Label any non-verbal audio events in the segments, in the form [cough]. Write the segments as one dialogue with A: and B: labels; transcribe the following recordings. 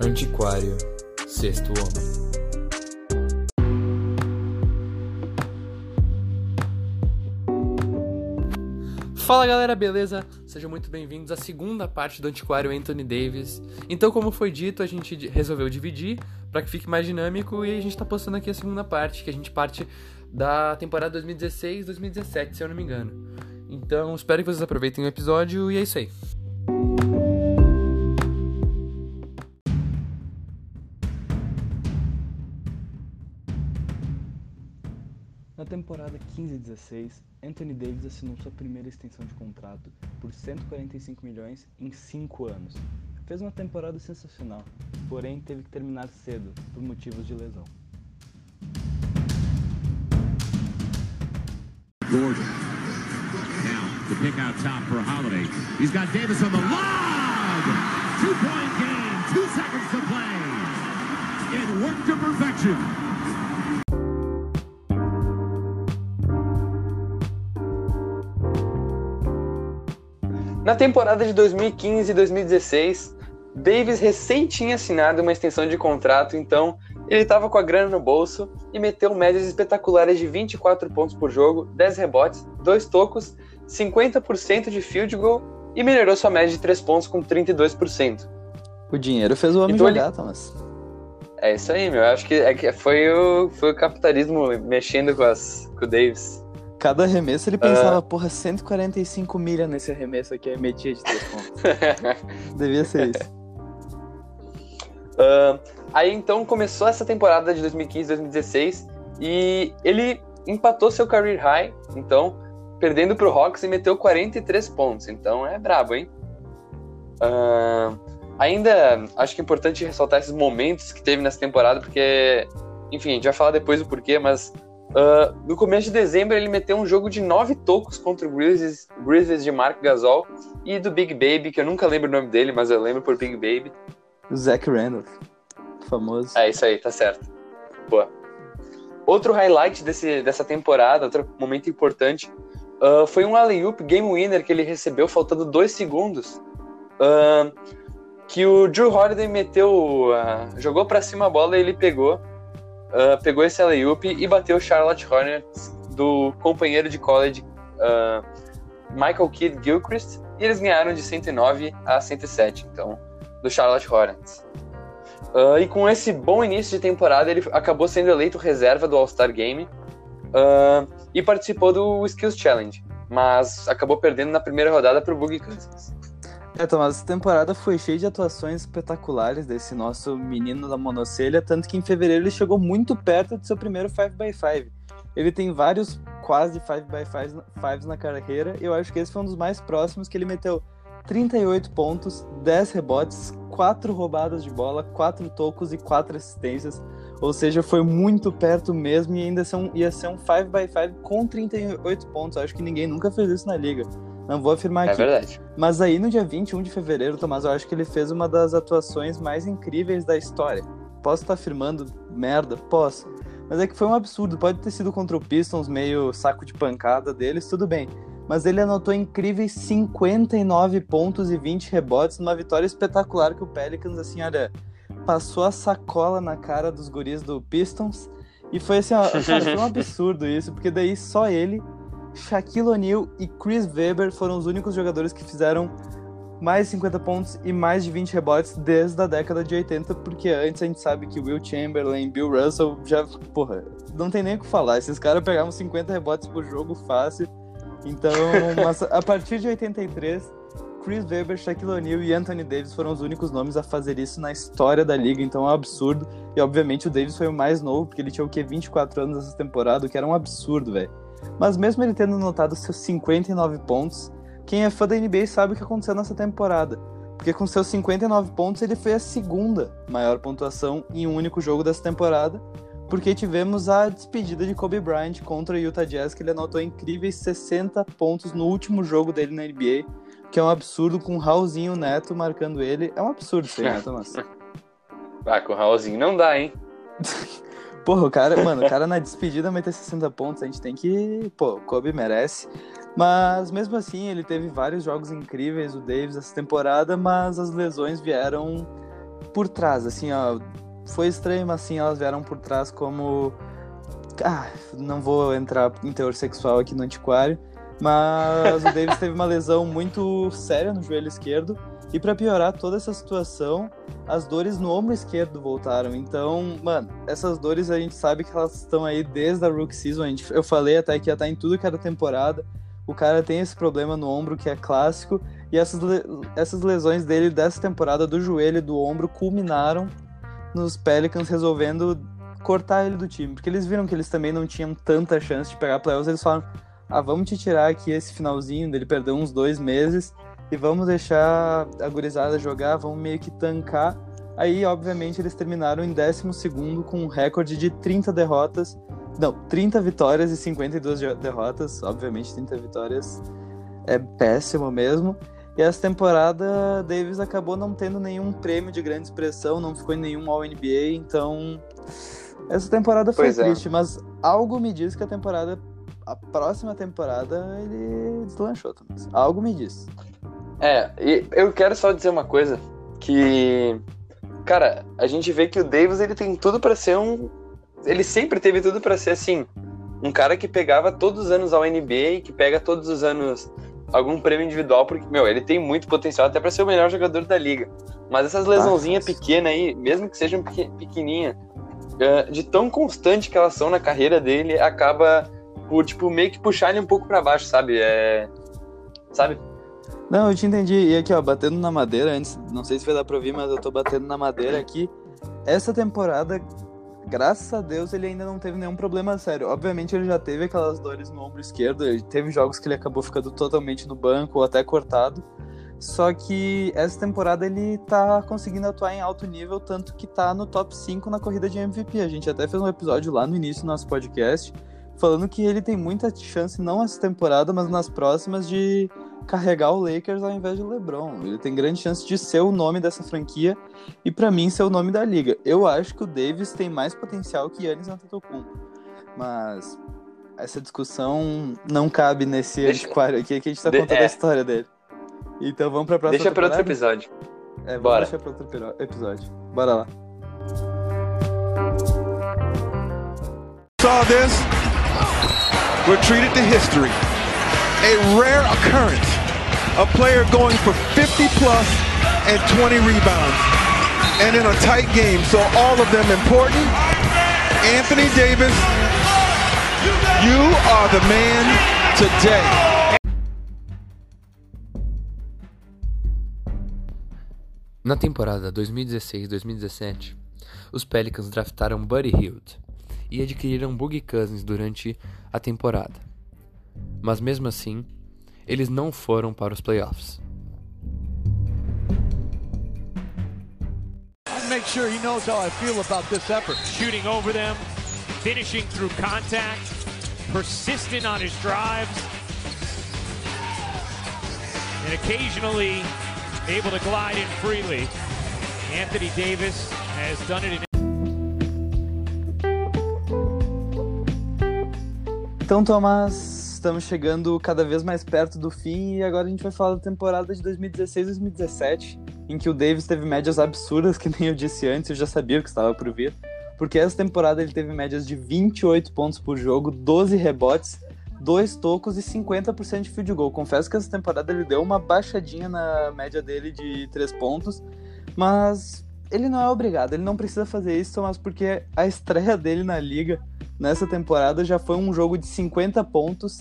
A: Antiquário, sexto homem. Fala galera, beleza? Sejam muito bem-vindos à segunda parte do Antiquário Anthony Davis. Então, como foi dito, a gente resolveu dividir para que fique mais dinâmico e a gente está postando aqui a segunda parte, que a gente parte da temporada 2016-2017, se eu não me engano. Então, espero que vocês aproveitem o episódio e é isso aí.
B: Na temporada 15-16, Anthony Davis assinou sua primeira extensão de contrato por 145 milhões em 5 anos. Fez uma temporada sensacional, porém teve que terminar cedo por motivos de lesão.
C: Gordon. The pick out top for Holiday. He's got Davis on the log! Two-point game, two seconds to play. It worked to perfection.
D: Na temporada de 2015 e 2016, Davis recém tinha assinado uma extensão de contrato, então ele estava com a grana no bolso e meteu médias espetaculares de 24 pontos por jogo, 10 rebotes, 2 tocos, 50% de field goal e melhorou sua média de 3 pontos com 32%.
B: O dinheiro fez o homem
D: Então
B: jogar,
D: ele-
B: Thomas.
D: É isso aí, meu. Eu acho que, é que foi, o, foi o capitalismo mexendo com, as, com o Davis.
B: Cada arremesso ele pensava, porra, 145 milha nesse arremesso aqui, aí metia de 3 pontos. [laughs] Devia ser isso.
D: Ahn, aí então começou essa temporada de 2015-2016 e ele empatou seu career high, então, perdendo pro Hawks e meteu 43 pontos. Então é brabo, hein? Ahn, ainda acho que é importante ressaltar esses momentos que teve nessa temporada, porque, enfim, a gente vai falar depois o porquê, mas ah, no começo de dezembro ele meteu um jogo de nove tocos contra o Grizzlies, Grizzlies de Mark Gasol e do Big Baby, que eu nunca lembro o nome dele, mas eu lembro por Big Baby.
B: Zach Randolph, famoso.
D: É isso aí, tá certo. Boa. Outro highlight desse, dessa temporada, outro momento importante, ah, foi um alley-oop game winner que ele recebeu faltando dois segundos. ah, que o Drew Holiday meteu, ah, jogou pra cima a bola e ele pegou, pegou esse alley-oop e bateu o Charlotte Hornets do companheiro de college Michael Kidd Gilchrist e eles ganharam de 109 a 107, então, do Charlotte Hornets. E com esse bom início de temporada, ele acabou sendo eleito reserva do All-Star Game ah, e participou do Skills Challenge, mas acabou perdendo na primeira rodada para o Boogie Cousins.
B: É, Thomas, essa temporada foi cheia de atuações espetaculares desse nosso menino da monocelha, tanto que em fevereiro ele chegou muito perto do seu primeiro 5x5. Ele tem vários quase 5x5s na carreira, e eu acho que esse foi um dos mais próximos, que ele meteu 38 pontos, 10 rebotes, 4 roubadas de bola, 4 tocos e 4 assistências. Ou seja, foi muito perto mesmo e ainda um- ia ser um 5x5 com 38 pontos. Acho que ninguém nunca fez isso na liga. Não vou afirmar
D: É
B: aqui.
D: verdade.
B: Mas aí no dia 21 de fevereiro, Tomás, eu acho que ele fez uma das atuações mais incríveis da história. Posso estar afirmando merda? Posso. Mas é que foi um absurdo. Pode ter sido contra o Pistons, meio saco de pancada deles, tudo bem. Mas ele anotou incríveis 59 pontos e 20 rebotes numa vitória espetacular que o Pelicans, assim, olha, passou a sacola na cara dos guris do Pistons. E foi assim, ó, cara, foi um [laughs] absurdo isso, porque daí só ele Shaquille O'Neal e Chris Webber foram os únicos jogadores que fizeram mais de 50 pontos e mais de 20 rebotes desde a década de 80, porque antes a gente sabe que Will Chamberlain, Bill Russell já, porra, não tem nem o que falar. Esses caras pegavam 50 rebotes por jogo fácil. Então, mas a partir de 83, Chris Webber, Shaquille O'Neal e Anthony Davis foram os únicos nomes a fazer isso na história da liga, então é um absurdo. E obviamente o Davis foi o mais novo, porque ele tinha o que 24 anos nessa temporada, o que era um absurdo, velho. Mas mesmo ele tendo anotado seus 59 pontos, quem é fã da NBA sabe o que aconteceu nessa temporada. Porque com seus 59 pontos ele foi a segunda maior pontuação em um único jogo dessa temporada. Porque tivemos a despedida de Kobe Bryant contra o Utah Jazz, que ele anotou incríveis 60 pontos no último jogo dele na NBA, que é um absurdo com o Raulzinho Neto marcando ele. É um absurdo isso aí, né, Thomas? [laughs]
D: Ah, com o Raulzinho não dá, hein? [laughs]
B: Porra, o cara, mano, o cara na despedida meter 60 pontos, a gente tem que. Pô, Kobe merece. Mas mesmo assim, ele teve vários jogos incríveis, o Davis, essa temporada, mas as lesões vieram por trás, assim, ó. Foi estranho, mas assim, elas vieram por trás como. Ah, não vou entrar em teor sexual aqui no antiquário, mas o Davis teve uma lesão muito séria no joelho esquerdo. E para piorar toda essa situação, as dores no ombro esquerdo voltaram. Então, mano, essas dores a gente sabe que elas estão aí desde a rookie season. Gente, eu falei até que ia estar em tudo que era temporada. O cara tem esse problema no ombro que é clássico. E essas, essas lesões dele dessa temporada do joelho e do ombro culminaram nos Pelicans resolvendo cortar ele do time. Porque eles viram que eles também não tinham tanta chance de pegar playoffs. Eles falaram: ah, vamos te tirar aqui esse finalzinho dele perdeu uns dois meses e vamos deixar a gurizada jogar, vamos meio que tancar. Aí, obviamente, eles terminaram em 12 com um recorde de 30 derrotas. Não, 30 vitórias e 52 derrotas. Obviamente, 30 vitórias é péssimo mesmo. E essa temporada, Davis acabou não tendo nenhum prêmio de grande expressão, não ficou em nenhum All-NBA, então. Essa temporada foi pois é. triste, é. mas algo me diz que a temporada. A próxima temporada ele deslanchou, Thomas. Algo me diz.
D: É, e eu quero só dizer uma coisa, que cara, a gente vê que o Davis ele tem tudo para ser um ele sempre teve tudo para ser assim, um cara que pegava todos os anos ao NBA, que pega todos os anos algum prêmio individual, porque meu, ele tem muito potencial até para ser o melhor jogador da liga. Mas essas lesãozinhas ah, pequenas aí, mesmo que sejam pequenininha, eh, de tão constante que elas são na carreira dele, acaba por tipo meio que puxar ele um pouco para baixo, sabe? É, sabe?
B: Não, eu te entendi. E aqui, ó, batendo na madeira, antes, não sei se vai dar pra ouvir, mas eu tô batendo na madeira aqui. Essa temporada, graças a Deus, ele ainda não teve nenhum problema sério. Obviamente, ele já teve aquelas dores no ombro esquerdo, teve jogos que ele acabou ficando totalmente no banco ou até cortado. Só que essa temporada ele tá conseguindo atuar em alto nível, tanto que tá no top 5 na corrida de MVP. A gente até fez um episódio lá no início do nosso podcast falando que ele tem muita chance, não essa temporada, mas nas próximas, de carregar o Lakers ao invés de LeBron. Ele tem grande chance de ser o nome dessa franquia e para mim ser o nome da liga. Eu acho que o Davis tem mais potencial que Yannis Antetokounmpo. Mas essa discussão não cabe nesse deixa, antiquário aqui, que a gente tá contando é. a história dele. Então vamos pra próxima
D: Deixa para outro episódio.
B: É, vamos Bora. deixar pra outro episódio. Bora lá. Saw this. We're treated to history. A rare occurrence a player going for 50 plus and 20 rebounds. And in a tight game, so all of them important. Anthony Davis, you are the man today. Na temporada 2016-2017, os Pelicans draftaram Buddy Hield e adquiriram Boogie Cousins durante a temporada. Mas mesmo assim, eles não foram para os playoffs. Make sure he knows how I feel about this effort. Shooting over them, finishing through contact, persistent on his drives, and occasionally able to glide in freely. Anthony Davis has done it in Então, Tomás, estamos chegando cada vez mais perto do fim e agora a gente vai falar da temporada de 2016-2017, em que o Davis teve médias absurdas, [laughs] que nem eu disse antes, eu já sabia que estava por vir. Porque essa temporada ele teve médias de 28 pontos por jogo, 12 rebotes, 2 tocos e 50% de field goal. Confesso que essa temporada ele deu uma baixadinha na média dele de 3 pontos, mas ele não é obrigado, ele não precisa fazer isso, mas porque a estreia dele na liga nessa temporada já foi um jogo de 50 pontos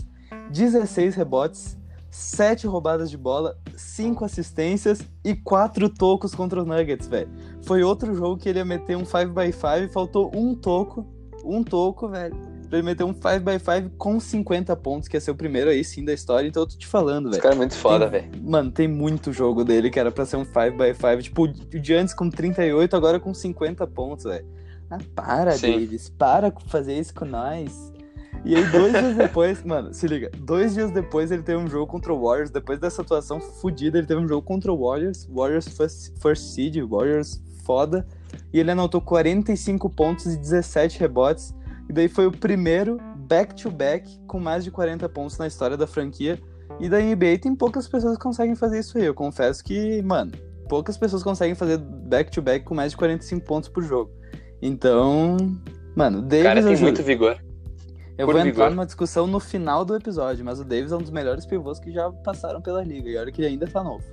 B: 16 rebotes, 7 roubadas de bola, 5 assistências e 4 tocos contra os Nuggets, velho. Foi outro jogo que ele ia meter um 5x5 faltou um toco, um toco, velho. Pra ele meter um 5x5 com 50 pontos, que ia ser o primeiro aí sim da história, então eu tô te falando, velho. Esse
D: cara é muito foda, velho.
B: Mano, tem muito jogo dele que era pra ser um 5x5. Tipo, o de antes com 38, agora com 50 pontos, velho. Ah, para, sim. Davis. Para fazer isso com nós. E aí, dois dias depois, [laughs] mano, se liga, dois dias depois ele teve um jogo contra o Warriors. Depois dessa atuação fodida, ele teve um jogo contra o Warriors. Warriors first, first seed, Warriors foda. E ele anotou 45 pontos e 17 rebotes. E daí foi o primeiro back-to-back -back com mais de 40 pontos na história da franquia. E da NBA tem poucas pessoas que conseguem fazer isso aí. Eu confesso que, mano, poucas pessoas conseguem fazer back-to-back com mais de 45 pontos por jogo. Então, mano, o
D: O
B: Davis
D: cara tem
B: juro,
D: muito vigor.
B: Eu
D: por
B: vou entrar
D: vigor.
B: numa discussão no final do episódio, mas o Davis é um dos melhores pivôs que já passaram pela liga, e olha que ele ainda tá novo.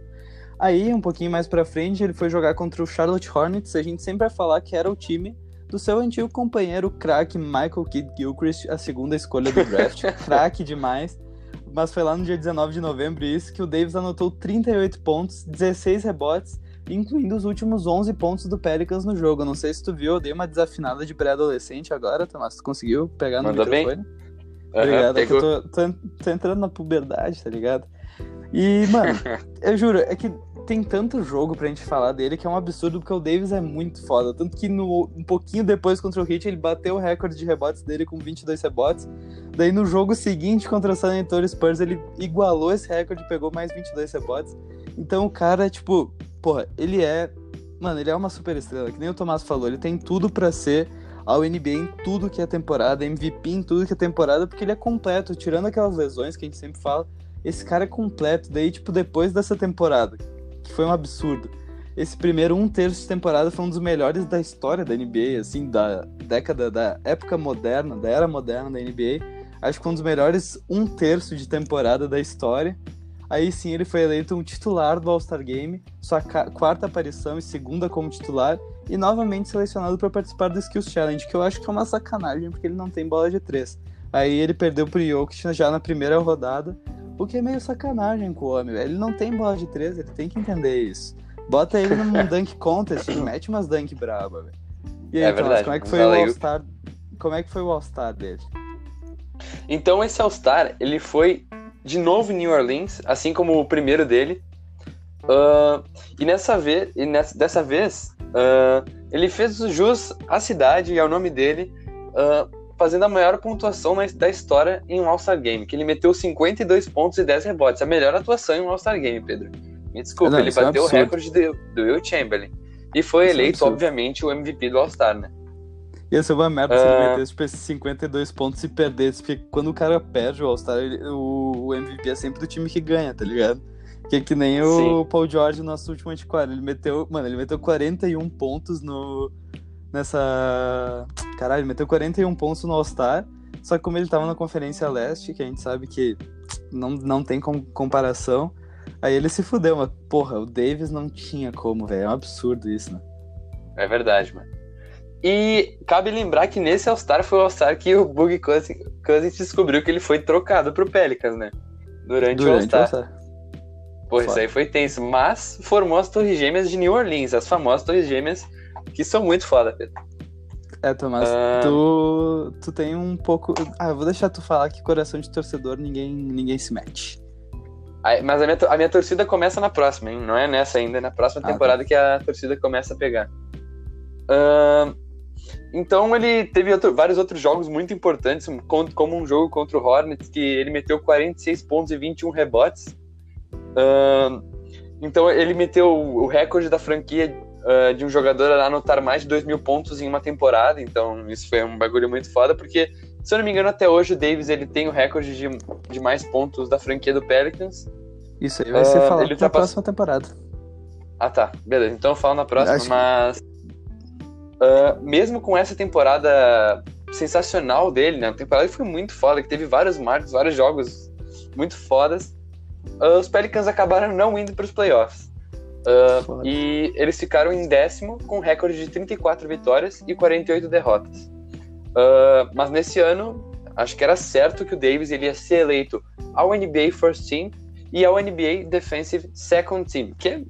B: Aí, um pouquinho mais pra frente, ele foi jogar contra o Charlotte Hornets, a gente sempre vai falar que era o time do seu antigo companheiro, craque Michael Kidd Gilchrist, a segunda escolha do draft, [laughs] craque demais. Mas foi lá no dia 19 de novembro isso que o Davis anotou 38 pontos, 16 rebotes, incluindo os últimos 11 pontos do Pelicans no jogo. Não sei se tu viu, eu dei uma desafinada de pré-adolescente agora, Tomás. Tu conseguiu pegar no
D: bem.
B: microfone?
D: Aham,
B: Obrigado, é que eu tô, tô, tô entrando na puberdade, tá ligado? E, mano, [laughs] eu juro, é que tem tanto jogo pra gente falar dele que é um absurdo, porque o Davis é muito foda. Tanto que no, um pouquinho depois contra o Heat, ele bateu o recorde de rebotes dele com 22 rebotes. Daí no jogo seguinte contra o San Antonio Spurs, ele igualou esse recorde e pegou mais 22 rebotes. Então o cara, tipo, porra, ele é. Mano, ele é uma super estrela, que nem o Tomás falou, ele tem tudo pra ser ao NBA em tudo que é temporada, MVP em tudo que é temporada, porque ele é completo, tirando aquelas lesões que a gente sempre fala, esse cara é completo. Daí, tipo, depois dessa temporada, que foi um absurdo, esse primeiro um terço de temporada foi um dos melhores da história da NBA, assim, da década, da época moderna, da era moderna da NBA. Acho que foi um dos melhores um terço de temporada da história. Aí sim ele foi eleito um titular do All-Star Game, sua quarta aparição e segunda como titular, e novamente selecionado para participar do Skills Challenge, que eu acho que é uma sacanagem porque ele não tem bola de três. Aí ele perdeu pro Jokic já na primeira rodada, o que é meio sacanagem com o homem, velho. Ele não tem bola de três, ele tem que entender isso. Bota ele num [laughs] dunk contest mete umas dunk braba, velho. E aí,
D: É verdade,
B: como é que foi o. All-Star? Como é que foi o All-Star dele?
D: Então esse All-Star, ele foi de novo em New Orleans, assim como o primeiro dele. Ah, e nessa vez, e nessa, dessa vez, ah, ele fez jus à cidade e ao nome dele, ah, fazendo a maior pontuação na- da história em um All-Star Game, que ele meteu 52 pontos e 10 rebotes. A melhor atuação em um All-Star Game, Pedro. Me desculpa,
B: Não,
D: ele
B: é
D: bateu o
B: absurdo.
D: recorde do, do Will Chamberlain. E foi
B: Isso é
D: eleito,
B: absurdo.
D: obviamente, o MVP do All-Star, né?
B: Ia ser uma merda se ele
D: Ah.
B: metesse tipo, esses 52 pontos e perdesse, porque quando o cara perde o All-Star, ele- o, o MVP é sempre do time que ganha, tá ligado? Que é que nem o
D: Sim.
B: Paul George, nosso último antiquário. Ele meteu, mano, ele meteu 41 pontos no. Nessa. Caralho, ele meteu 41 pontos no All-Star. Só que como ele tava na Conferência Leste, que a gente sabe que não, não tem com- comparação, aí ele se fudeu, mas porra, o Davis não tinha como, velho. É um absurdo isso, né?
D: É verdade, mano. E cabe lembrar que nesse All-Star foi o All-Star que o Boogie Cousins, Cousins descobriu que ele foi trocado pro Pelicans, né? Durante, o
B: Durante o
D: All-Star.
B: All-Star.
D: Pô, isso aí foi tenso. Mas formou as Torres Gêmeas de New Orleans, as famosas Torres Gêmeas, que são muito foda, Pedro.
B: É, Tomás,
D: Ah.
B: tu, tu tem um pouco. Ah, eu vou deixar tu falar que coração de torcedor ninguém, ninguém se mete.
D: Aí- Mas a minha, a minha torcida começa na próxima, hein? Não é nessa ainda, é na próxima
B: Ah, tá.
D: temporada que a torcida começa a pegar. Ahn, então ele teve outro- vários outros jogos muito importantes, como um jogo contra o Hornets, que ele meteu 46 pontos e 21 rebotes. Ahn, então ele meteu o recorde da franquia ah, de um jogador a anotar mais de 2 mil pontos em uma temporada, então isso foi um bagulho muito foda, porque, se eu não me engano, até hoje o Davis ele tem o recorde de, de mais pontos da franquia do Pelicans.
B: Isso aí vai ser
D: Ah,
B: falado na
D: ultrapass-
B: próxima temporada.
D: Ah, tá. Beleza. Então eu falo na próxima,
B: Acho
D: mas. Ah, mesmo com essa temporada sensacional dele, né? A temporada que foi muito foda, que teve vários marcos, vários jogos muito fodas. ah, os Pelicans acabaram não indo para os playoffs.
B: Foda.
D: e eles ficaram em décimo com um recorde de 34 vitórias e 48 derrotas. Ah, mas nesse ano, acho que era certo que o Davis ele ia ser eleito ao NBA First Team e ao NBA Defensive Second Team, que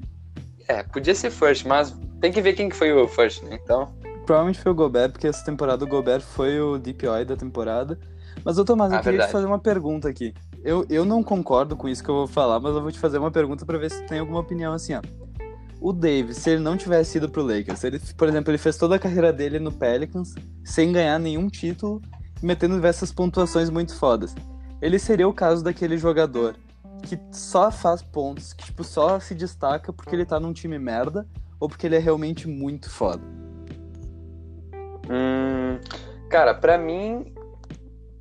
D: é, podia ser first, mas tem que ver quem que foi o first, né? Então,
B: Provavelmente foi o Gobert, porque essa temporada o Gobert foi o DPOI da temporada. Mas, ô Tomás, eu
D: Ah,
B: queria
D: verdade.
B: te fazer uma pergunta aqui. Eu, eu não concordo com isso que eu vou falar, mas eu vou te fazer uma pergunta pra ver se tu tem alguma opinião assim, ó. O Davis, se ele não tivesse ido pro Lakers, ele, por exemplo, ele fez toda a carreira dele no Pelicans, sem ganhar nenhum título, metendo diversas pontuações muito fodas. Ele seria o caso daquele jogador que só faz pontos, que tipo, só se destaca porque ele tá num time merda, ou porque ele é realmente muito foda.
D: Hum, cara, pra mim,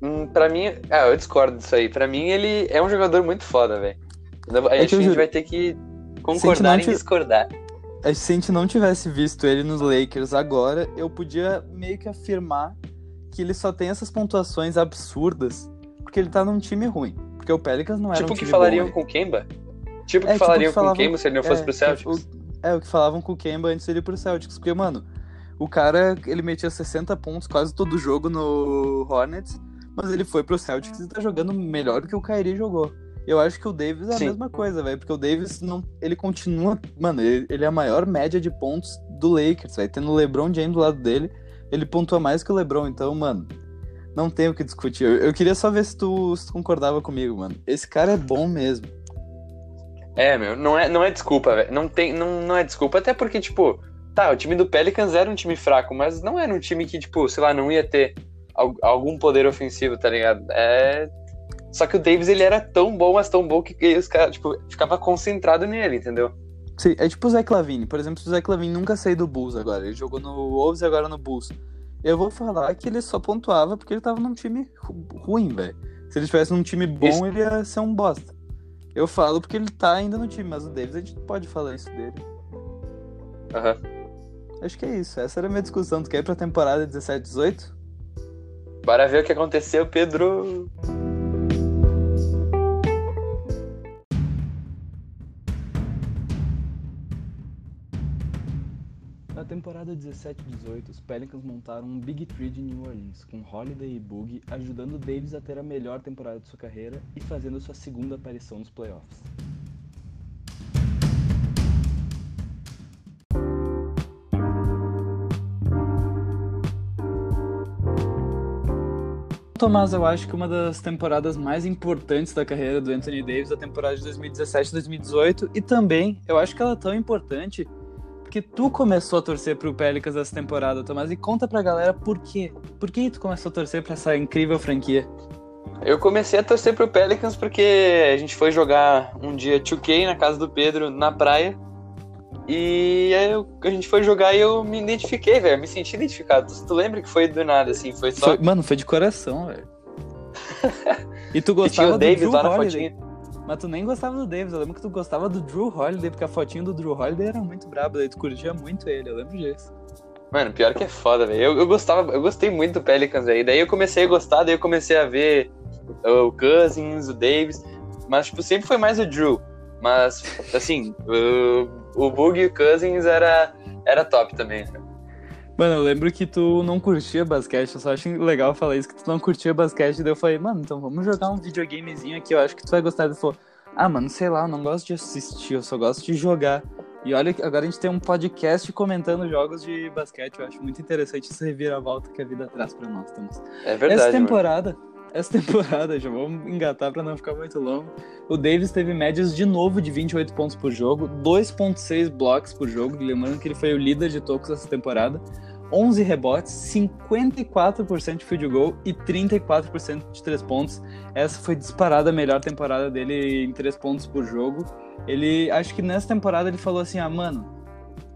D: hum, pra mim, ah, eu discordo disso aí. Pra mim, ele é um jogador muito foda, velho.
B: É
D: a
B: que
D: gente
B: juro-
D: vai ter que concordar
B: Sentimento-
D: discordar.
B: é, se a gente não tivesse visto ele nos Lakers agora, eu podia meio que afirmar que ele só tem essas pontuações absurdas porque ele tá num time ruim. Porque o Pelicans não era
D: Tipo
B: um
D: o que
B: time
D: falariam
B: bom,
D: com o Kemba? Tipo o
B: É,
D: que
B: tipo
D: falariam
B: que
D: com o
B: falavam-
D: Kemba se ele não fosse
B: é,
D: pro
B: que
D: Celtics?
B: o- é, o que falavam com o Kemba antes dele ir pro Celtics. Porque, mano, o cara, ele metia 60 pontos quase todo jogo no Hornets, mas ele foi pro Celtics e tá jogando melhor do que o Kyrie jogou. Eu acho que o Davis é a
D: Sim.
B: mesma coisa, velho, porque o Davis não, ele continua, mano, ele, ele é a maior média de pontos do Lakers, vai tendo o LeBron James do lado dele, ele pontua mais que o LeBron, então, mano, não tem o que discutir. Eu, eu queria só ver se tu, se tu concordava comigo, mano. Esse cara é bom mesmo.
D: É, meu, não é, não é desculpa, velho. Não, tem, não, não é desculpa, até porque, tipo, tá, o time do Pelicans era um time fraco, mas não era um time que, tipo, sei lá, não ia ter al- algum poder ofensivo, tá ligado? É. Só que o Davis, ele era tão bom, mas tão bom que os caras, tipo, ficava concentrado nele, entendeu?
B: Sim, é tipo o Zé Clavini. Por exemplo, se o Zé Clavini nunca saiu do Bulls agora. Ele jogou no Wolves e agora no Bulls. Eu vou falar que ele só pontuava porque ele tava num time ru- ruim, velho. Se ele estivesse num time bom,
D: Isso.
B: ele ia ser um bosta. Eu falo porque ele tá ainda no time, mas o Davis a gente pode falar isso dele.
D: Aham.
B: Acho que é isso. Essa era a minha discussão. Tu quer ir pra temporada 17-18?
D: Bora ver o que aconteceu, Pedro.
B: Na temporada 17 e 18, os Pelicans montaram um Big Three de New Orleans, com Holiday e Boogie ajudando Davis a ter a melhor temporada de sua carreira e fazendo sua segunda aparição nos playoffs. Tomás, eu acho que uma das temporadas mais importantes da carreira do Anthony Davis a temporada de 2017-2018 e também eu acho que ela é tão importante porque tu começou a torcer pro Pelicans essa temporada, Tomás, e conta pra galera por quê. Por que tu começou a torcer pra essa incrível franquia?
D: Eu comecei a torcer pro Pelicans porque a gente foi jogar um dia 2K na casa do Pedro, na praia. E aí eu- a gente foi jogar e eu me identifiquei, velho. Me senti identificado. Tu lembra que foi do nada, assim? Foi só.
B: Foi- mano, foi de coração, velho. [laughs] e tu
D: E tinha
B: gostava
D: o
B: do
D: Davis
B: Drew
D: lá na
B: Holiday.
D: fotinha.
B: Mas tu nem gostava do Davis. Eu lembro que tu gostava do Drew Holiday, porque a fotinha do Drew Holiday era muito braba. Daí tu curtia muito ele, eu lembro disso.
D: Mano, pior que é foda, velho. Eu, eu gostava, eu gostei muito do Pelicans aí. Daí eu comecei a gostar, daí eu comecei a ver o Cousins, o Davis. Mas, tipo, sempre foi mais o Drew. Mas, assim, o, Boogie e o Cousins era, era top também.
B: Mano, eu lembro que tu não curtia basquete, eu só acho legal falar isso, que tu não curtia basquete, daí eu falei, mano, então vamos jogar um videogamezinho aqui, eu acho que tu vai gostar. Ele falou, ah, mano, sei lá, eu não gosto de assistir, eu só gosto de jogar. E olha, agora a gente tem um podcast comentando jogos de basquete, eu acho muito interessante essa reviravolta que a vida traz pra nós.
D: É verdade.
B: essa
D: mano.
B: Essa temporada, já vamos engatar pra não ficar muito longo. O Davis teve médias de novo de 28 pontos por jogo, 2.6 blocos por jogo, lembrando que ele foi o líder de tocos essa temporada. 11 rebotes, 54% de field goal e 34% de 3 pontos. Essa foi disparada a melhor temporada dele em 3 pontos por jogo. Ele, acho que nessa temporada ele falou assim: "Ah, mano,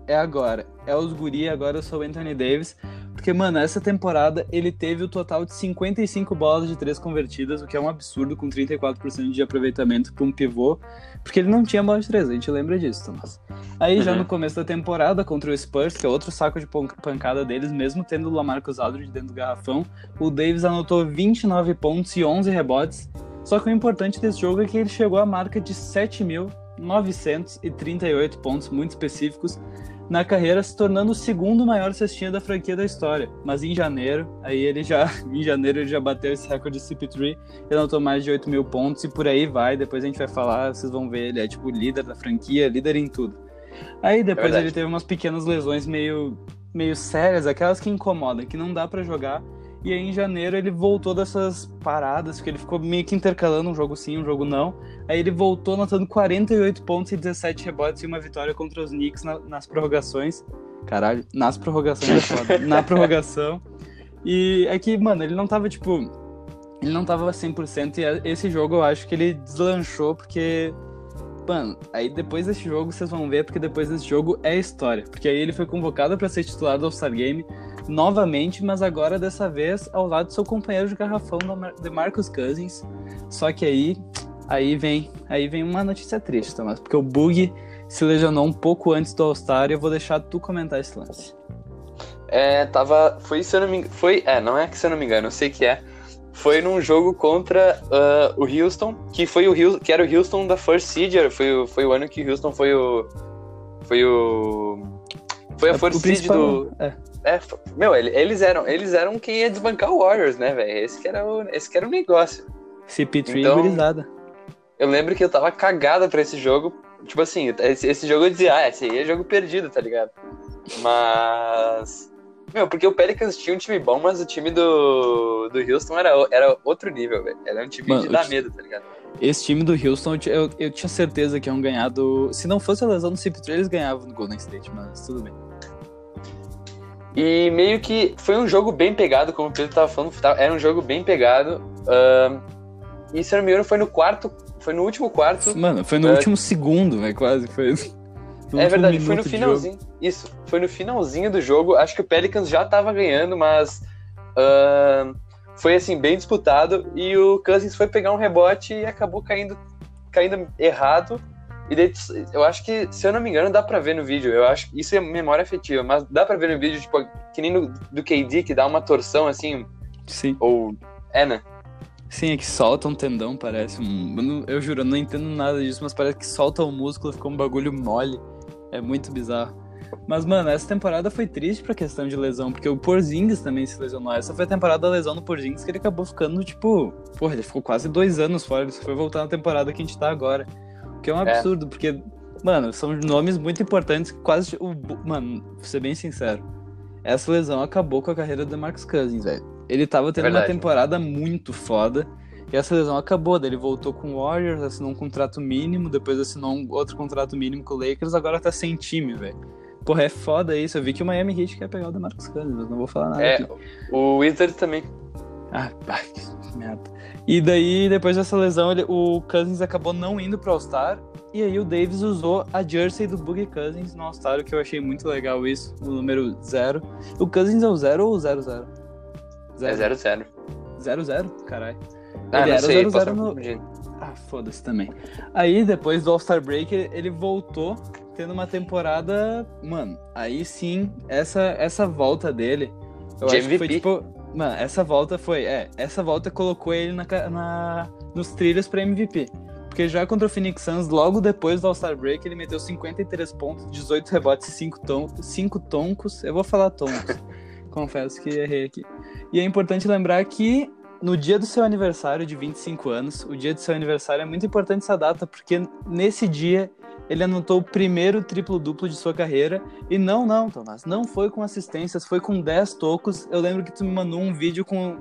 B: é agora. É os guri, agora eu sou o Anthony Davis". Porque, mano, essa temporada ele teve o total de 55 bolas de 3 convertidas, o que é um absurdo, com 34% de aproveitamento para um pivô, porque ele não tinha bola de 3, a gente lembra disso, Thomas. Aí, já
D: Uhum.
B: no começo da temporada, contra o Spurs, que é outro saco de pancada deles, mesmo tendo o Lamarcus Aldridge dentro do garrafão, o Davis anotou 29 pontos e 11 rebotes. Só que o importante desse jogo é que ele chegou à marca de 7.938 pontos muito específicos na carreira, se tornando o segundo maior cestinha da franquia da história. Mas em janeiro, aí ele já, [laughs] em janeiro ele já bateu esse recorde de CP3, ele anotou mais de 8 mil pontos e por aí vai. Depois a gente vai falar, vocês vão ver, ele é tipo líder da franquia, líder em tudo. Aí depois
D: Verdade.
B: ele teve umas pequenas lesões meio, meio sérias, aquelas que incomodam, que não dá pra jogar. E aí em janeiro ele voltou dessas paradas, porque ele ficou meio que intercalando um jogo sim, um jogo não. Aí ele voltou anotando 48 pontos e 17 rebotes e uma vitória contra os Knicks na- nas prorrogações. Caralho, nas prorrogações é foda. [laughs] Na prorrogação. E é que, mano, ele não tava, tipo. Ele não tava 100% e esse jogo eu acho que ele deslanchou porque. Mano, aí depois desse jogo vocês vão ver, porque depois desse jogo é história. Porque aí ele foi convocado pra ser titular do All-Star Game novamente, mas agora dessa vez ao lado do seu companheiro de garrafão, de Marcus Cousins. Só que aí, aí vem, aí vem uma notícia triste, Tomás, porque o Bug se lesionou um pouco antes do All-Star e eu vou deixar tu comentar esse lance.
D: É, tava. Foi, se eu não me engano. Foi. É, não é que se eu não me engano, eu sei que é. Foi num jogo contra uh, o Houston, que foi o Houston, que era o Houston da First Seed, foi, o- foi o ano que o Houston foi o. Foi o. Foi a
B: É,
D: First Seed do.
B: é.
D: É, meu, ele- eles eram, eles eram quem ia desbancar o Warriors, né, velho? Esse, que era o- esse que era o negócio.
B: CP3
D: Então-
B: e gurizada.
D: Eu lembro que eu tava cagada pra esse jogo. Tipo assim, esse, esse jogo eu dizia, ah, esse aí é jogo perdido, tá ligado? Mas. Meu, porque o Pelicans tinha um time bom, mas o time do, do Houston era, era outro nível, velho. Era um time
B: Mano,
D: de dar medo, tá ligado?
B: Esse time do Houston, eu, eu, tinha certeza que iam ganhar do. Se não fosse a lesão do CP3, eles ganhavam do Golden State, mas tudo bem.
D: E meio que foi um jogo bem pegado, como o Pedro tava falando, tá- era um jogo bem pegado. ahn, e se eu não me engano, foi no quarto. Foi no último quarto.
B: Mano, foi no
D: É.
B: último segundo, velho, quase. Foi. no
D: É verdade, foi no finalzinho. Isso, foi no finalzinho do jogo. Acho que o Pelicans já tava ganhando, mas ahn, foi assim, bem disputado. E o Cousins foi pegar um rebote e acabou caindo, caindo errado. E daí, eu acho que, se eu não me engano, dá pra ver no vídeo. Eu acho que isso é memória afetiva, mas dá pra ver no vídeo, tipo, que nem no, do KD, que dá uma torção assim,
B: Sim.
D: ou. É, né?
B: Sim, é que solta um tendão, parece. Um... Eu, juro, eu não entendo nada disso, mas parece que solta o músculo, ficou um bagulho mole. É muito bizarro. Mas, mano, essa temporada foi triste pra questão de lesão, porque o Porzingis também se lesionou. Essa foi a temporada da lesão do Porzingis que ele acabou ficando, tipo... Porra, ele ficou quase dois anos fora, ele só foi voltar na temporada que a gente tá agora. Que é um
D: É.
B: absurdo, porque, mano, são nomes muito importantes quase... O... Mano, vou ser bem sincero, essa lesão acabou com a carreira do Marcus Cousins, velho. Ele tava tendo uma
D: Verdade.
B: temporada muito foda. E essa lesão acabou, daí ele voltou com o Warriors, assinou um contrato mínimo, depois assinou um outro contrato mínimo com o Lakers, agora tá sem time, velho. Porra, é foda isso. Eu vi que o Miami Heat quer pegar o DeMarcus Cousins, mas não vou falar nada
D: É,
B: aqui.
D: o Wizards também.
B: Ah, pá, que merda. E daí, depois dessa lesão, ele- o Cousins acabou não indo pro All-Star. E aí o Davis usou a jersey do Boogie Cousins no All-Star, o que eu achei muito legal isso, o número 0. O Cousins é o 0 ou o 00?
D: É 0-0.
B: 0-0? Caralho.
D: Ah,
B: Ele
D: não
B: era
D: sei,
B: 0-0
D: posso estar
B: no-. Ah, foda-se também. Aí, depois do All-Star Break, ele- ele voltou tendo uma temporada. Mano, aí sim, essa, essa volta dele. Eu
D: De
B: acho que foi tipo. Mano, essa volta foi. É, essa volta colocou ele na, na, nos trilhos pra MVP. Porque já contra o Phoenix Suns, logo depois do All-Star Break, ele meteu 53 pontos, 18 rebotes e 5, ton 5 toncos. Eu vou falar toncos. [laughs] Confesso que errei aqui. E é importante lembrar que no dia do seu aniversário de 25 anos, o dia do seu aniversário é muito importante essa data, porque nesse dia ele anotou o primeiro triplo-duplo de sua carreira. E não, não, Tomás, não foi com assistências, foi com 10 tocos. Eu lembro que tu me mandou um vídeo com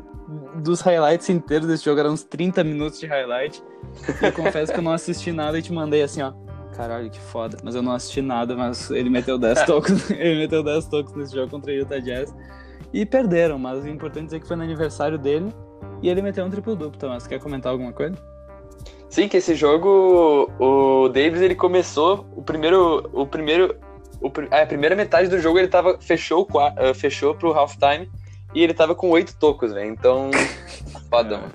B: dos highlights inteiros desse jogo, eram uns 30 minutos de highlight. E eu confesso que eu não assisti nada e te mandei assim, ó. Caralho, que foda. Mas eu não assisti nada, mas ele meteu 10 [laughs] tocos. ele meteu 10 tocos nesse jogo contra o Utah Jazz. E perderam, mas o importante é que foi no aniversário dele. E ele meteu um triplo duplo, Tomás. Quer comentar alguma coisa?
D: Sim, que esse jogo, o Davis, ele começou, o primeiro, o primeiro, o, a primeira metade do jogo ele tava, fechou, o ah, fechou pro halftime e ele tava com oito tocos, velho, então, [laughs] foda,
B: É.
D: mano.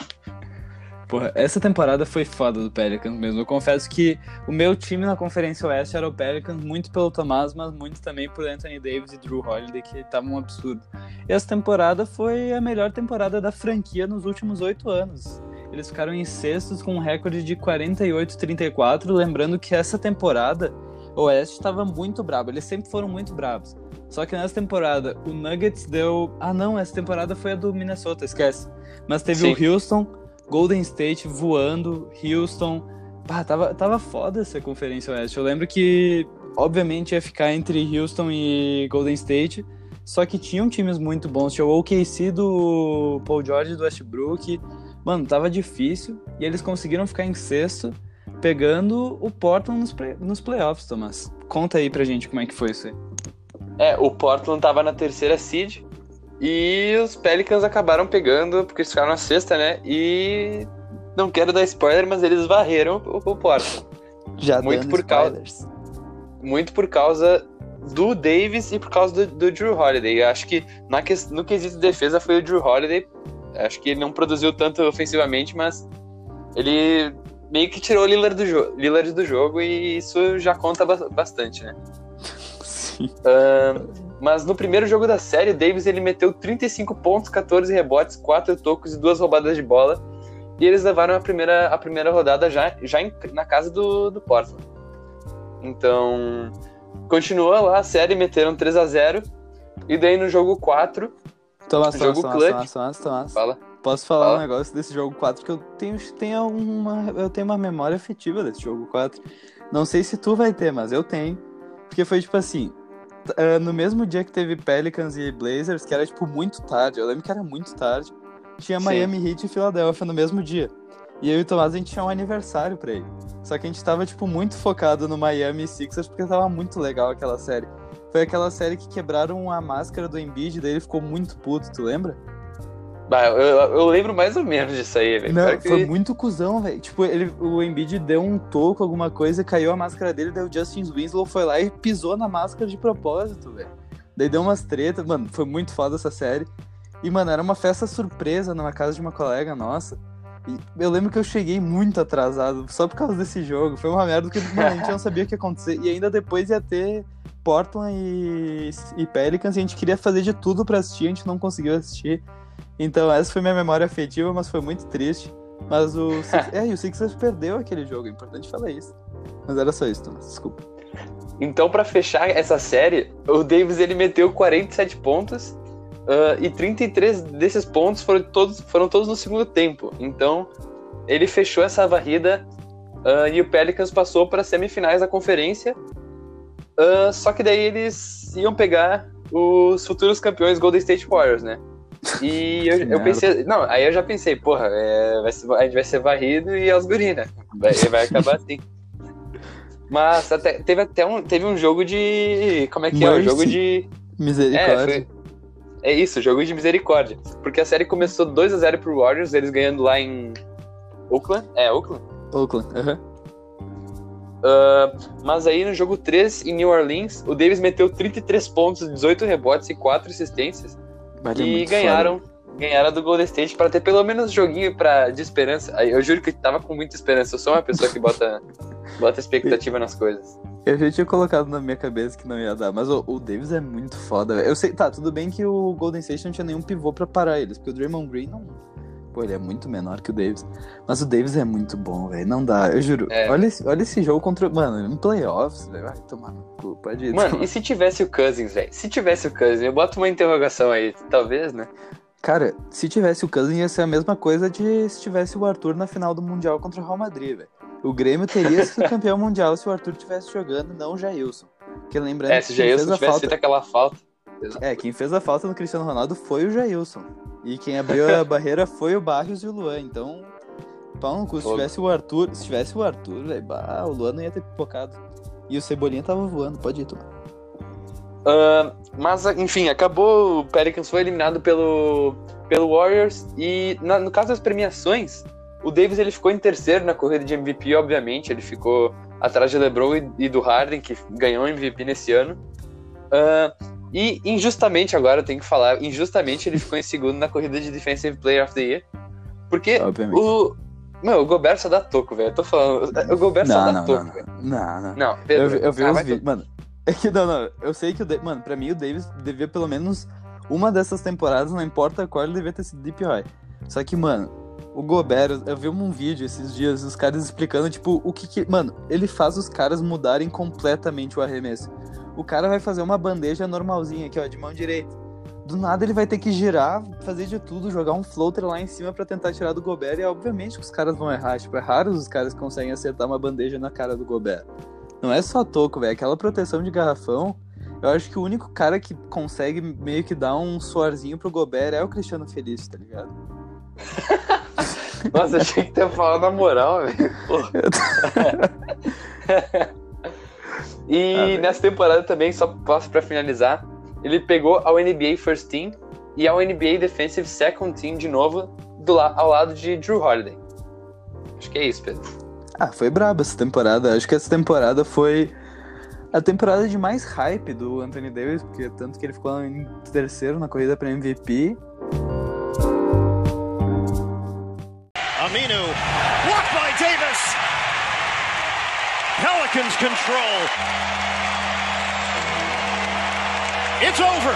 B: Porra, essa temporada foi foda do Pelicans mesmo. Eu confesso que o meu time na Conferência Oeste era o Pelicans, muito pelo Tomás, mas muito também por Anthony Davis e Drew Holiday, que estavam um absurdo. E essa temporada foi a melhor temporada da franquia nos últimos oito anos. Eles ficaram em sextos com um recorde de 48-34, lembrando que essa temporada o Oeste estava muito brabo, eles sempre foram muito bravos. Só que nessa temporada o Nuggets deu. Ah, não, essa temporada foi a do Minnesota, esquece. Mas teve
D: Sim.
B: o Houston, Golden State voando, Houston. Pá, tava, tava foda essa Conferência Oeste. Eu lembro que, obviamente, ia ficar entre Houston e Golden State. Só que tinham times muito bons. Tinha o OKC do Paul George do Westbrook. Mano, tava difícil. E eles conseguiram ficar em sexto, pegando o Portland nos, play- nos playoffs, Thomas. Conta aí pra gente como é que foi isso aí.
D: É, o Portland tava na terceira seed e os Pelicans acabaram pegando, porque eles ficaram na sexta, né, e não quero dar spoiler, mas eles varreram o, o Portland.
B: Já
D: Muito por causa-
B: spoilers.
D: muito por causa do Davis e por causa do, do Drew Holiday. Eu acho que na que, no quesito de defesa foi o Drew Holiday. Acho que ele não produziu tanto ofensivamente, mas ele meio que tirou o Lillard do, jo Lillard do jogo e isso já conta ba bastante, né? [laughs]
B: Sim.
D: Mas no primeiro jogo da série, o Davis ele meteu 35 pontos, 14 rebotes, 4 tocos e duas roubadas de bola. E eles levaram a primeira, a primeira rodada já, já em, na casa do, do Portland. Então, continua lá a série, meteram 3 a 0 E daí no jogo 4,
B: Tomás,
D: Jogo
B: Tomás,
D: clutch.
B: Tomás, Tomás, Tomás.
D: fala.
B: Posso falar
D: Fala.
B: um negócio desse jogo 4 que eu tenho, tenho uma, eu tenho uma memória afetiva desse jogo 4. Não sei se tu vai ter, mas eu tenho. Porque foi tipo assim, ah, no mesmo dia que teve Pelicans e Blazers, que era tipo muito tarde, eu lembro que era muito tarde, tinha
D: Sim.
B: Miami Heat e Philadelphia no mesmo dia. E eu e o Tomás, a gente tinha um aniversário pra ele. Só que a gente tava, tipo, muito focado no Miami Sixers, porque tava muito legal aquela série. Foi aquela série que quebraram a máscara do Embiid, daí ele ficou muito puto, tu lembra?
D: Bah, eu, eu lembro mais ou menos disso aí, velho.
B: Não,
D: que-
B: foi muito cuzão, velho. Tipo, ele, o Embiid deu um toco, alguma coisa, caiu a máscara dele, daí o Justin Winslow foi lá e pisou na máscara de propósito, velho. Daí deu umas tretas, mano, foi muito foda essa série. E, mano, era uma festa surpresa numa casa de uma colega nossa. Eu lembro que eu cheguei muito atrasado só por causa desse jogo. Foi uma merda que mano, a gente não sabia o que ia acontecer. E ainda depois ia ter Portland e, e Pelicans e a gente queria fazer de tudo pra assistir, a gente não conseguiu assistir. Então essa foi minha memória afetiva, mas foi muito triste. Mas o [laughs] é, e o Sixers perdeu aquele jogo, é importante falar isso. Mas era só isso, Thomas, desculpa.
D: Então, pra fechar essa série, o Davis ele meteu 47 pontos ah, e 33 desses pontos foram todos, foram todos no segundo tempo. Então, ele fechou essa varrida ah, e o Pelicans passou para semifinais da conferência. Ah, só que daí eles iam pegar os futuros campeões Golden State Warriors, né? E eu, eu pensei, não, aí eu já pensei, porra, é, vai ser- a gente vai ser varrido e é os guri, né? Vai, vai acabar assim. [laughs] Mas até, teve até um, teve um jogo de. Como é que é? Um
B: Mercy.
D: jogo de. É,
B: Misericórdia.
D: foi. É isso, jogo de misericórdia. Porque a série começou 2 a 0 pro Warriors, eles ganhando lá em. Oakland? É, Oakland.
B: Oakland, aham.
D: Ah, mas aí no jogo 3, em New Orleans, o Davis meteu 33 pontos, 18 rebotes e 4 assistências. E ganharam. Ganharam do Golden State pra ter pelo menos um joguinho pra, de esperança. Eu juro que eu tava com muita esperança. Eu sou uma pessoa que bota, [laughs] bota expectativa nas coisas.
B: Eu já tinha colocado na minha cabeça que não ia dar, mas o, o Davis é muito foda, velho. Eu sei, tá, tudo bem que o Golden State não tinha nenhum pivô pra parar eles, porque o Draymond Green não. Pô, ele é muito menor que o Davis. Mas o Davis é muito bom, velho. Não dá, eu juro.
D: É.
B: Olha, esse, olha esse jogo contra. Mano, em playoffs, velho. Vai tomar no cu, pode ir.
D: Mano, e se tivesse o Cousins, velho? Se tivesse o Cousins, eu boto uma interrogação aí, talvez, né?
B: Cara, se tivesse o Cousins ia ser a mesma coisa de se tivesse o Arthur na final do Mundial contra o Real Madrid, velho. O Grêmio teria sido campeão mundial se o Arthur estivesse jogando, não o Jailson. Porque lembrando
D: É,
B: que
D: se o Jailson tivesse
B: falta...
D: feito aquela falta.
B: É, quem fez a falta no Cristiano Ronaldo foi o Jailson. E quem abriu a [laughs] barreira foi o Barrios e o Luan. Então, pau no cu, se tivesse o Arthur, se tivesse o Arthur, velho, bah, o Luan não ia ter pipocado. E o Cebolinha tava voando, pode ir, tu.
D: Ah, mas, enfim, acabou. O Pelicans foi eliminado pelo, pelo Warriors. E na- no caso das premiações, o Davis ele ficou em terceiro na corrida de MVP, obviamente. Ele ficou atrás de LeBron e, e do Harden, que ganhou o MVP nesse ano. Ah, e injustamente, agora eu tenho que falar, injustamente ele ficou em segundo na corrida de Defensive Player of the Year. Porque
B: Obviamente.
D: o. Meu, o Gobert só dá toco, velho. Eu tô falando. O Gobert só
B: Não,
D: dá
B: não,
D: toco,
B: não,
D: velho.
B: não, não.
D: Não, Pedro.
B: Eu, vi- eu vi
D: ah,
B: os vídeos. Mano, [laughs] é que não, não. Eu sei que o. Mano, pra mim o Davis devia pelo menos uma dessas temporadas, não importa qual, ele devia ter sido High. Só que, mano, o Gobert, eu- vi um vídeo esses dias, os caras explicando, tipo, o que que. Mano, ele faz os caras mudarem completamente o arremesso. O cara vai fazer uma bandeja normalzinha aqui, ó, de mão direita. Do nada ele vai ter que girar, fazer de tudo, jogar um floater lá em cima pra tentar tirar do Gobert. E obviamente que os caras vão errar. Tipo, é raro os caras conseguem acertar uma bandeja na cara do Gobert. Não é só toco, velho. Aquela proteção de garrafão. Eu acho que o único cara que consegue meio que dar um suorzinho pro Gobert é o Cristiano Feliz, tá ligado? [laughs]
D: Nossa, achei que ia falar na moral, velho. E
B: Ah,
D: nessa temporada também, só posso pra finalizar, ele pegou ao NBA First Team e ao NBA Defensive Second Team de novo, do la ao lado de Drew Holiday. Acho que é isso, Pedro.
B: Ah, foi braba essa temporada. Acho que essa temporada foi a temporada de mais hype do Anthony Davis, porque tanto que ele ficou em terceiro na corrida pra MVP.
E: Aminu, blocked by Davis. Pelicans control. It's over.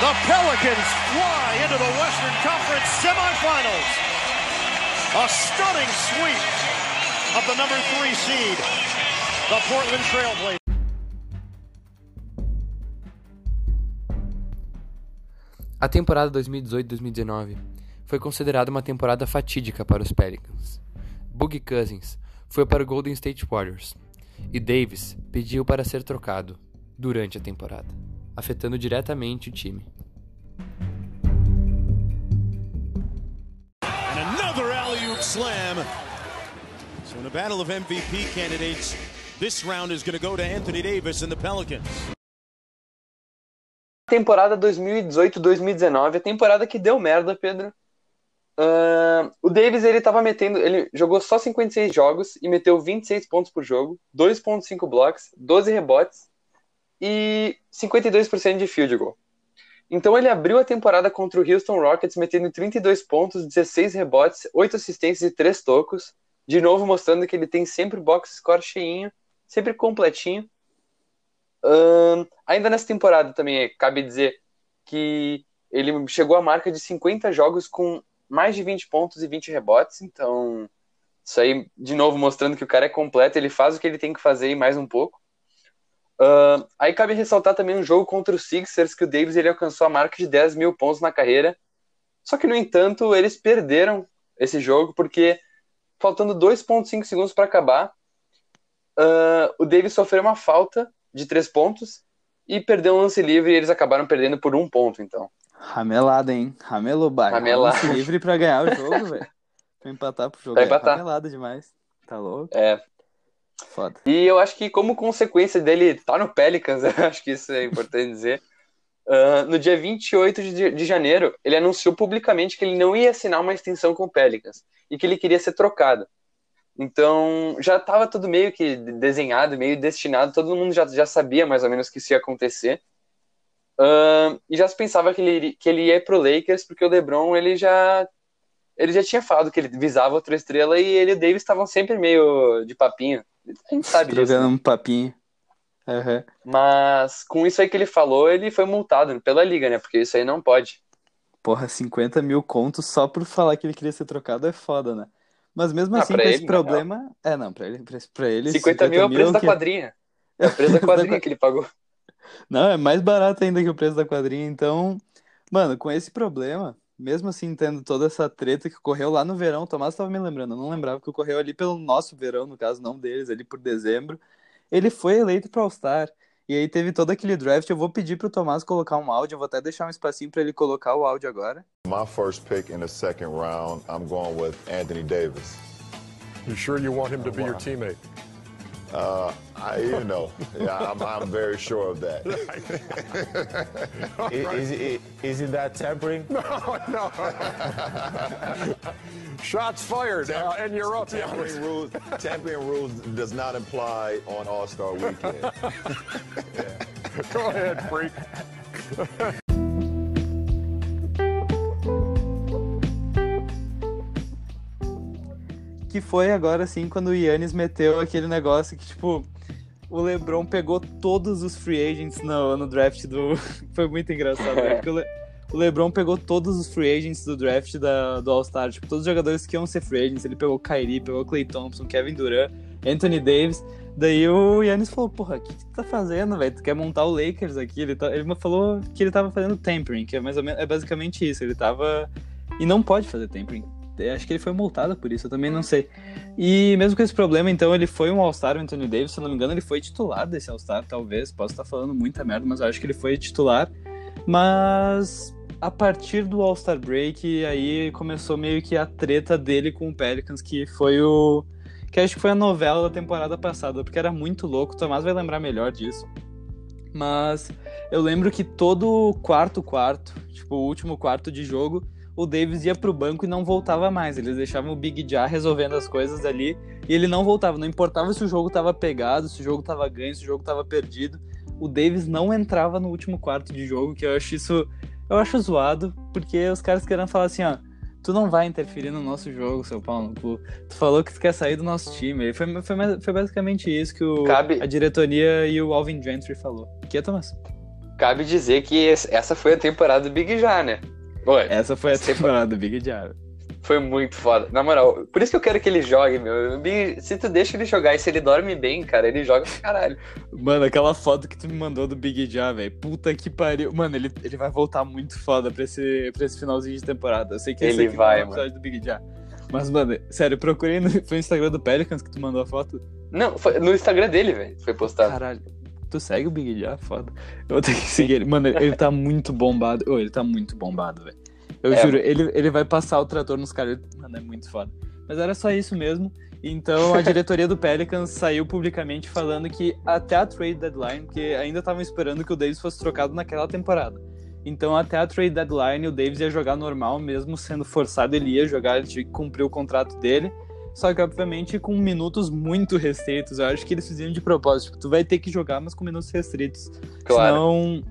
E: The Pelicans fly into the Western Conference semifinals. A stunning sweep of the number three seed, the Portland Trailblazers.
A: A temporada 2018-2019 foi considerada uma temporada fatídica para os Pelicans. Boogie Cousins foi para o Golden State Warriors e Davis pediu para ser trocado durante a temporada, afetando diretamente o time.
E: And another alley-oop slam. So in a battle of MVP candidates, this round is going to go to Anthony Davis and the Pelicans.
D: Temporada 2018-2019, a temporada que deu merda, Pedro. Uh, o Davis, ele tava metendo, ele jogou só 56 jogos e meteu 26 pontos por jogo, 2.5 blocos, 12 rebotes e 52% de field goal. Então ele abriu a temporada contra o Houston Rockets metendo 32 pontos, 16 rebotes, 8 assistências e 3 tocos, de novo mostrando que ele tem sempre box score cheinho, sempre completinho. Ainda nessa temporada também cabe dizer que ele chegou à marca de 50 jogos com mais de 20 pontos e 20 rebotes, então isso aí, de novo, mostrando que o cara é completo, ele faz o que ele tem que fazer e mais um pouco. Uh, aí cabe ressaltar também um jogo contra os Sixers, que o Davis ele alcançou a marca de 10 mil pontos na carreira, só que, no entanto, eles perderam esse jogo, porque faltando 2.5 segundos para acabar, uh, o Davis sofreu uma falta de 3 pontos e perdeu um lance livre e eles acabaram perdendo por um ponto, então.
B: Ramelada, hein? Ramelou bairro.
D: Ramelada.
B: Livre pra ganhar o jogo, velho. Pra empatar pro jogo.
D: Pra
B: é
D: empatar.
B: Ramelada demais. Tá louco?
D: É,
B: Foda.
D: E eu acho que como consequência dele estar no Pelicans, [laughs] eu acho que isso é importante dizer, ah, no dia 28 de, de janeiro, ele anunciou publicamente que ele não ia assinar uma extensão com o Pelicans e que ele queria ser trocado. Então, já estava tudo meio que desenhado, meio destinado, todo mundo já, já sabia mais ou menos que isso ia acontecer. Ah, e já se pensava que ele, que ele ia pro Lakers, porque o LeBron, ele já ele já tinha falado que ele visava outra estrela e ele e o Davis estavam sempre meio de papinho. A gente sabe disso.
B: Jogando
D: né?
B: um papinho. Aham.
D: Mas com isso aí que ele falou, ele foi multado pela liga, né? Porque isso aí não pode.
B: Porra, 50 mil contos só por falar que ele queria ser trocado é foda, né? Mas mesmo
D: Ah,
B: assim,
D: pra
B: com
D: ele,
B: esse problema. É, não, pra ele, pra, pra ele
D: 50 mil é o preço da
B: que-
D: quadrinha. É o preço da [laughs] quadrinha que ele pagou.
B: Não, é mais barato ainda que o preço da quadrinha. Então, mano, com esse problema, mesmo assim tendo toda essa treta que ocorreu lá no verão, o Tomás estava me lembrando, eu não lembrava que ocorreu ali pelo nosso verão, no caso, não deles, ali por dezembro. Ele foi eleito para All-Star. E aí teve todo aquele draft. Eu vou pedir pro Tomás colocar um áudio, eu vou até deixar um espacinho para ele colocar o áudio agora.
F: My first pick in the second round, I'm going with Anthony Davis.
G: You sure you want him to be your teammate?
F: Uh, I, you know, yeah, I'm, I'm very sure of that. [laughs]
H: Is, is, is it that tampering?
G: no. no. Shots fired, uh, and you're up.
F: Tampering [laughs] rules, tampering rules does not imply on All Star Weekend. [laughs]
G: Go ahead, freak.
B: Que foi agora sim quando o Yannis meteu aquele negócio que, tipo, o LeBron pegou todos os free agents no, no draft do. [laughs] foi muito engraçado, né? Porque o, Le- o LeBron pegou todos os free agents do draft da, do All-Star, tipo, todos os jogadores que iam ser free agents. Ele pegou Kyrie, pegou Clay Thompson, Kevin Durant, Anthony Davis. Daí o Yannis falou: Porra, o que, que tu tá fazendo, velho? Tu quer montar o Lakers aqui? Ele, tá... ele falou que ele tava fazendo tampering, que é mais ou menos é basicamente isso. Ele tava. E não pode fazer tampering. Acho que ele foi multado por isso, eu também não sei. E mesmo com esse problema, então, ele foi um All-Star, o Anthony Davis, se eu não me engano, ele foi titular desse All-Star, talvez. Posso estar falando muita merda, mas eu acho que ele foi titular. Mas a partir do All-Star Break, aí começou meio que a treta dele com o Pelicans, que foi o. Que acho que foi a novela da temporada passada, porque era muito louco. O Tomás vai lembrar melhor disso. Mas eu lembro que todo quarto quarto, tipo, o último quarto de jogo, o Davis ia pro banco e não voltava mais. Eles deixavam o Big Jar resolvendo as coisas ali e ele não voltava. Não importava se o jogo tava pegado, se o jogo tava ganho, se o jogo tava perdido. O Davis não entrava no último quarto de jogo, que eu acho isso. Eu acho zoado, porque os caras querendo falar assim, ó. tu não vai interferir no nosso jogo, seu Paulo. Tu, tu falou que tu quer sair do nosso time. Foi, foi, foi basicamente isso que o,
D: Cabe-
B: a diretoria e o Alvin Gentry falou. Que é, Thomas?
D: Cabe dizer que essa foi a temporada do Big Já, né? Oi,
B: Essa foi a temporada do Big Diablo.
D: foi muito foda. Na moral, por isso que eu quero que ele jogue, meu. Big- se tu deixa ele jogar e se ele dorme bem, cara, ele joga pra caralho.
B: Mano, aquela foto que tu me mandou do Big Ja, velho. Puta que pariu. Mano, ele, ele vai voltar muito foda pra esse, pra esse finalzinho de temporada. Eu sei que esse
D: Ele
B: aqui
D: vai,
B: não é um episódio do Big Ja. Mas, mano, sério, procurei no, [laughs] foi no Instagram do Pelicans que tu mandou a foto.
D: Não, foi no Instagram dele, velho. Foi postado.
B: Caralho. Tu segue o Big Ja? Foda. Eu vou ter que seguir ele. Mano, ele, tá muito bombado. Ô, ele tá muito bombado, velho. Eu
D: É.
B: juro, ele, ele vai passar o trator nos caras. Mano, é muito foda. Mas era só isso mesmo. Então a diretoria do Pelicans saiu publicamente falando que até a trade deadline, porque ainda estavam esperando que o Davis fosse trocado naquela temporada. Então até a trade deadline o Davis ia jogar normal, mesmo sendo forçado ele ia jogar, ele tinha que cumprir o contrato dele. Só que, obviamente, com minutos muito restritos. Eu acho que eles fizeram de propósito. Tipo, tu vai ter que jogar, mas com minutos restritos.
D: Claro.
B: Senão.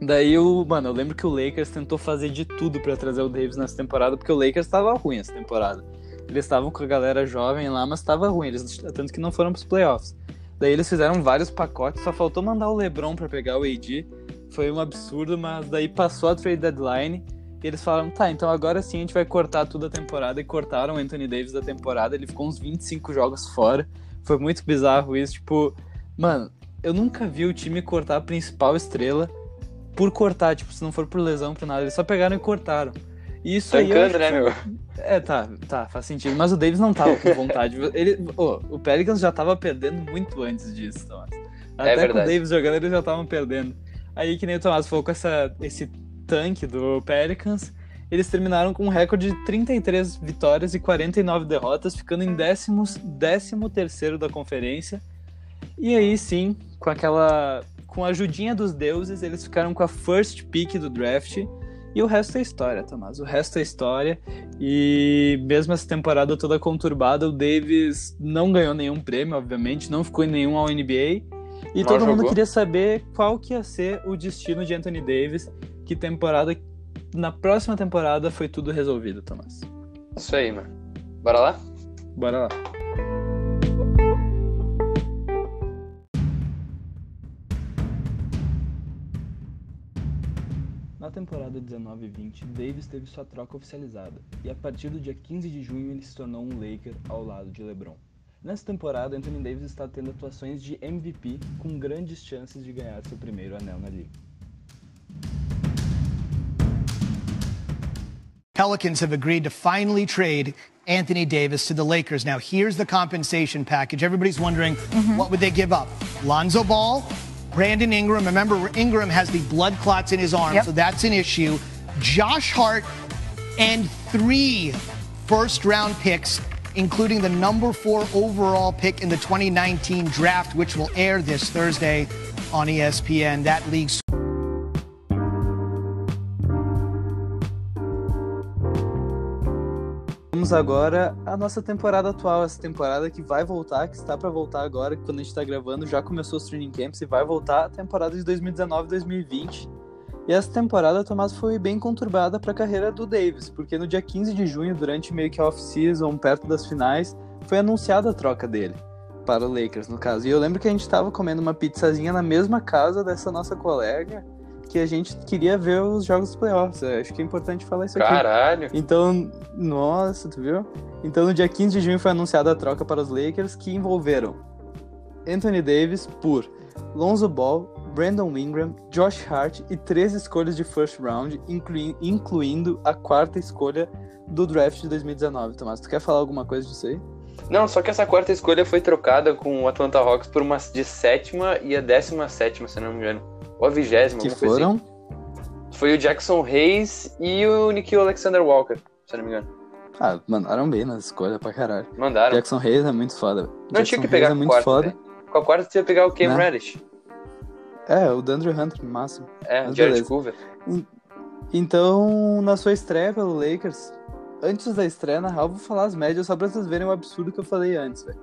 B: Daí o. Mano, eu lembro que o Lakers tentou fazer de tudo pra trazer o Davis nessa temporada, porque o Lakers tava ruim essa temporada. Eles estavam com a galera jovem lá, mas tava ruim. Eles, tanto que não foram pros playoffs. Daí eles fizeram vários pacotes, só faltou mandar o LeBron pra pegar o AD. Foi um absurdo, mas daí passou a trade deadline. E eles falaram, tá, então agora sim a gente vai cortar tudo a temporada. E cortaram o Anthony Davis da temporada. Ele ficou uns 25 jogos fora. Foi muito bizarro isso. Tipo, mano, eu nunca vi o time cortar a principal estrela por cortar. Tipo, se não for por lesão, por nada. Eles só pegaram e cortaram. E isso aí. eu
D: Tancando,
B: acho
D: né, meu?
B: É, tá, tá, faz sentido. Mas o Davis não tava com vontade. [laughs] Ele, ô, o Pelicans já tava perdendo muito antes disso, Thomas. Até com o. Davis jogando, eles já estavam perdendo. Aí, que nem o Tomás falou com essa, esse tanque do Pelicans, eles terminaram com um recorde de 33 vitórias e 49 derrotas, ficando em décimos, décimo terceiro da conferência. E aí, sim, com aquela... Com a ajudinha dos deuses, eles ficaram com a first pick do draft. E o resto é história, Tomás. O resto é história. E mesmo essa temporada toda conturbada, o Davis não ganhou nenhum prêmio, obviamente, não ficou em nenhum All NBA. E
D: Mal
B: todo mundo
D: jogou.
B: queria saber qual que ia ser o destino de Anthony Davis, que temporada na próxima temporada foi tudo resolvido, Tomás.
D: Isso aí, mano. Bora lá?
B: Bora lá. Na temporada 19 e 20, Davis teve sua troca oficializada, e a partir do dia 15 de junho ele se tornou um Laker ao lado de LeBron. Nessa temporada, Anthony Davis está tendo atuações de MVP com grandes chances de ganhar seu primeiro anel na liga.
I: Pelicans have agreed to finally trade Anthony Davis to the Lakers. Now, here's the compensation package. Everybody's wondering mm-hmm. what would they give up? Lonzo Ball, Brandon Ingram. Remember, Ingram has the blood clots in his arm,
J: Yep.
I: so that's an issue. Josh Hart and three first round picks, including the number four overall pick in the 2019 draft, which will air this Thursday on ESPN. That league
B: Agora à nossa temporada atual, essa temporada que vai voltar, que está para voltar agora, que quando a gente está gravando já começou os training camps e vai voltar a temporada de 2019-2020. E essa temporada, Tomás, foi bem conturbada para a carreira do Davis, porque no dia 15 de junho, durante meio que a off-season, perto das finais, foi anunciada a troca dele para o Lakers, no caso. E eu lembro que a gente estava comendo uma pizzazinha na mesma casa dessa nossa colega, que a gente queria ver os jogos dos playoffs. Eu acho que é importante falar isso aqui.
D: Caralho.
B: Então, nossa, tu viu? Então, no dia 15 de junho foi anunciada a troca para os Lakers, que envolveram Anthony Davis por Lonzo Ball, Brandon Ingram, Josh Hart e três escolhas de first round, inclui- incluindo a quarta escolha do draft de 2019. Tomás, tu quer falar alguma coisa disso aí?
D: Não, só que essa quarta escolha foi trocada com o Atlanta Hawks por uma de sétima e a décima sétima, se não me engano. Ou a vigésima,
B: Que foram?
D: assim. Foi o Jackson Hayes e o Nikhil Alexander Walker, se não me engano.
B: Ah, mandaram bem nas escolhas pra caralho.
D: Mandaram.
B: Jackson Hayes é muito foda.
D: Não
B: Jackson
D: tinha que pegar
B: é muito
D: quarta,
B: foda.
D: né? Com a quarta você ia pegar o Cam
B: Né?
D: Reddish.
B: É, o Dandre Hunter, máximo.
D: É,
B: Mas
D: Jared. Culver.
B: Então, na sua estreia pelo Lakers, antes da estreia, na real, vou falar as médias só pra vocês verem o absurdo que eu falei antes, velho.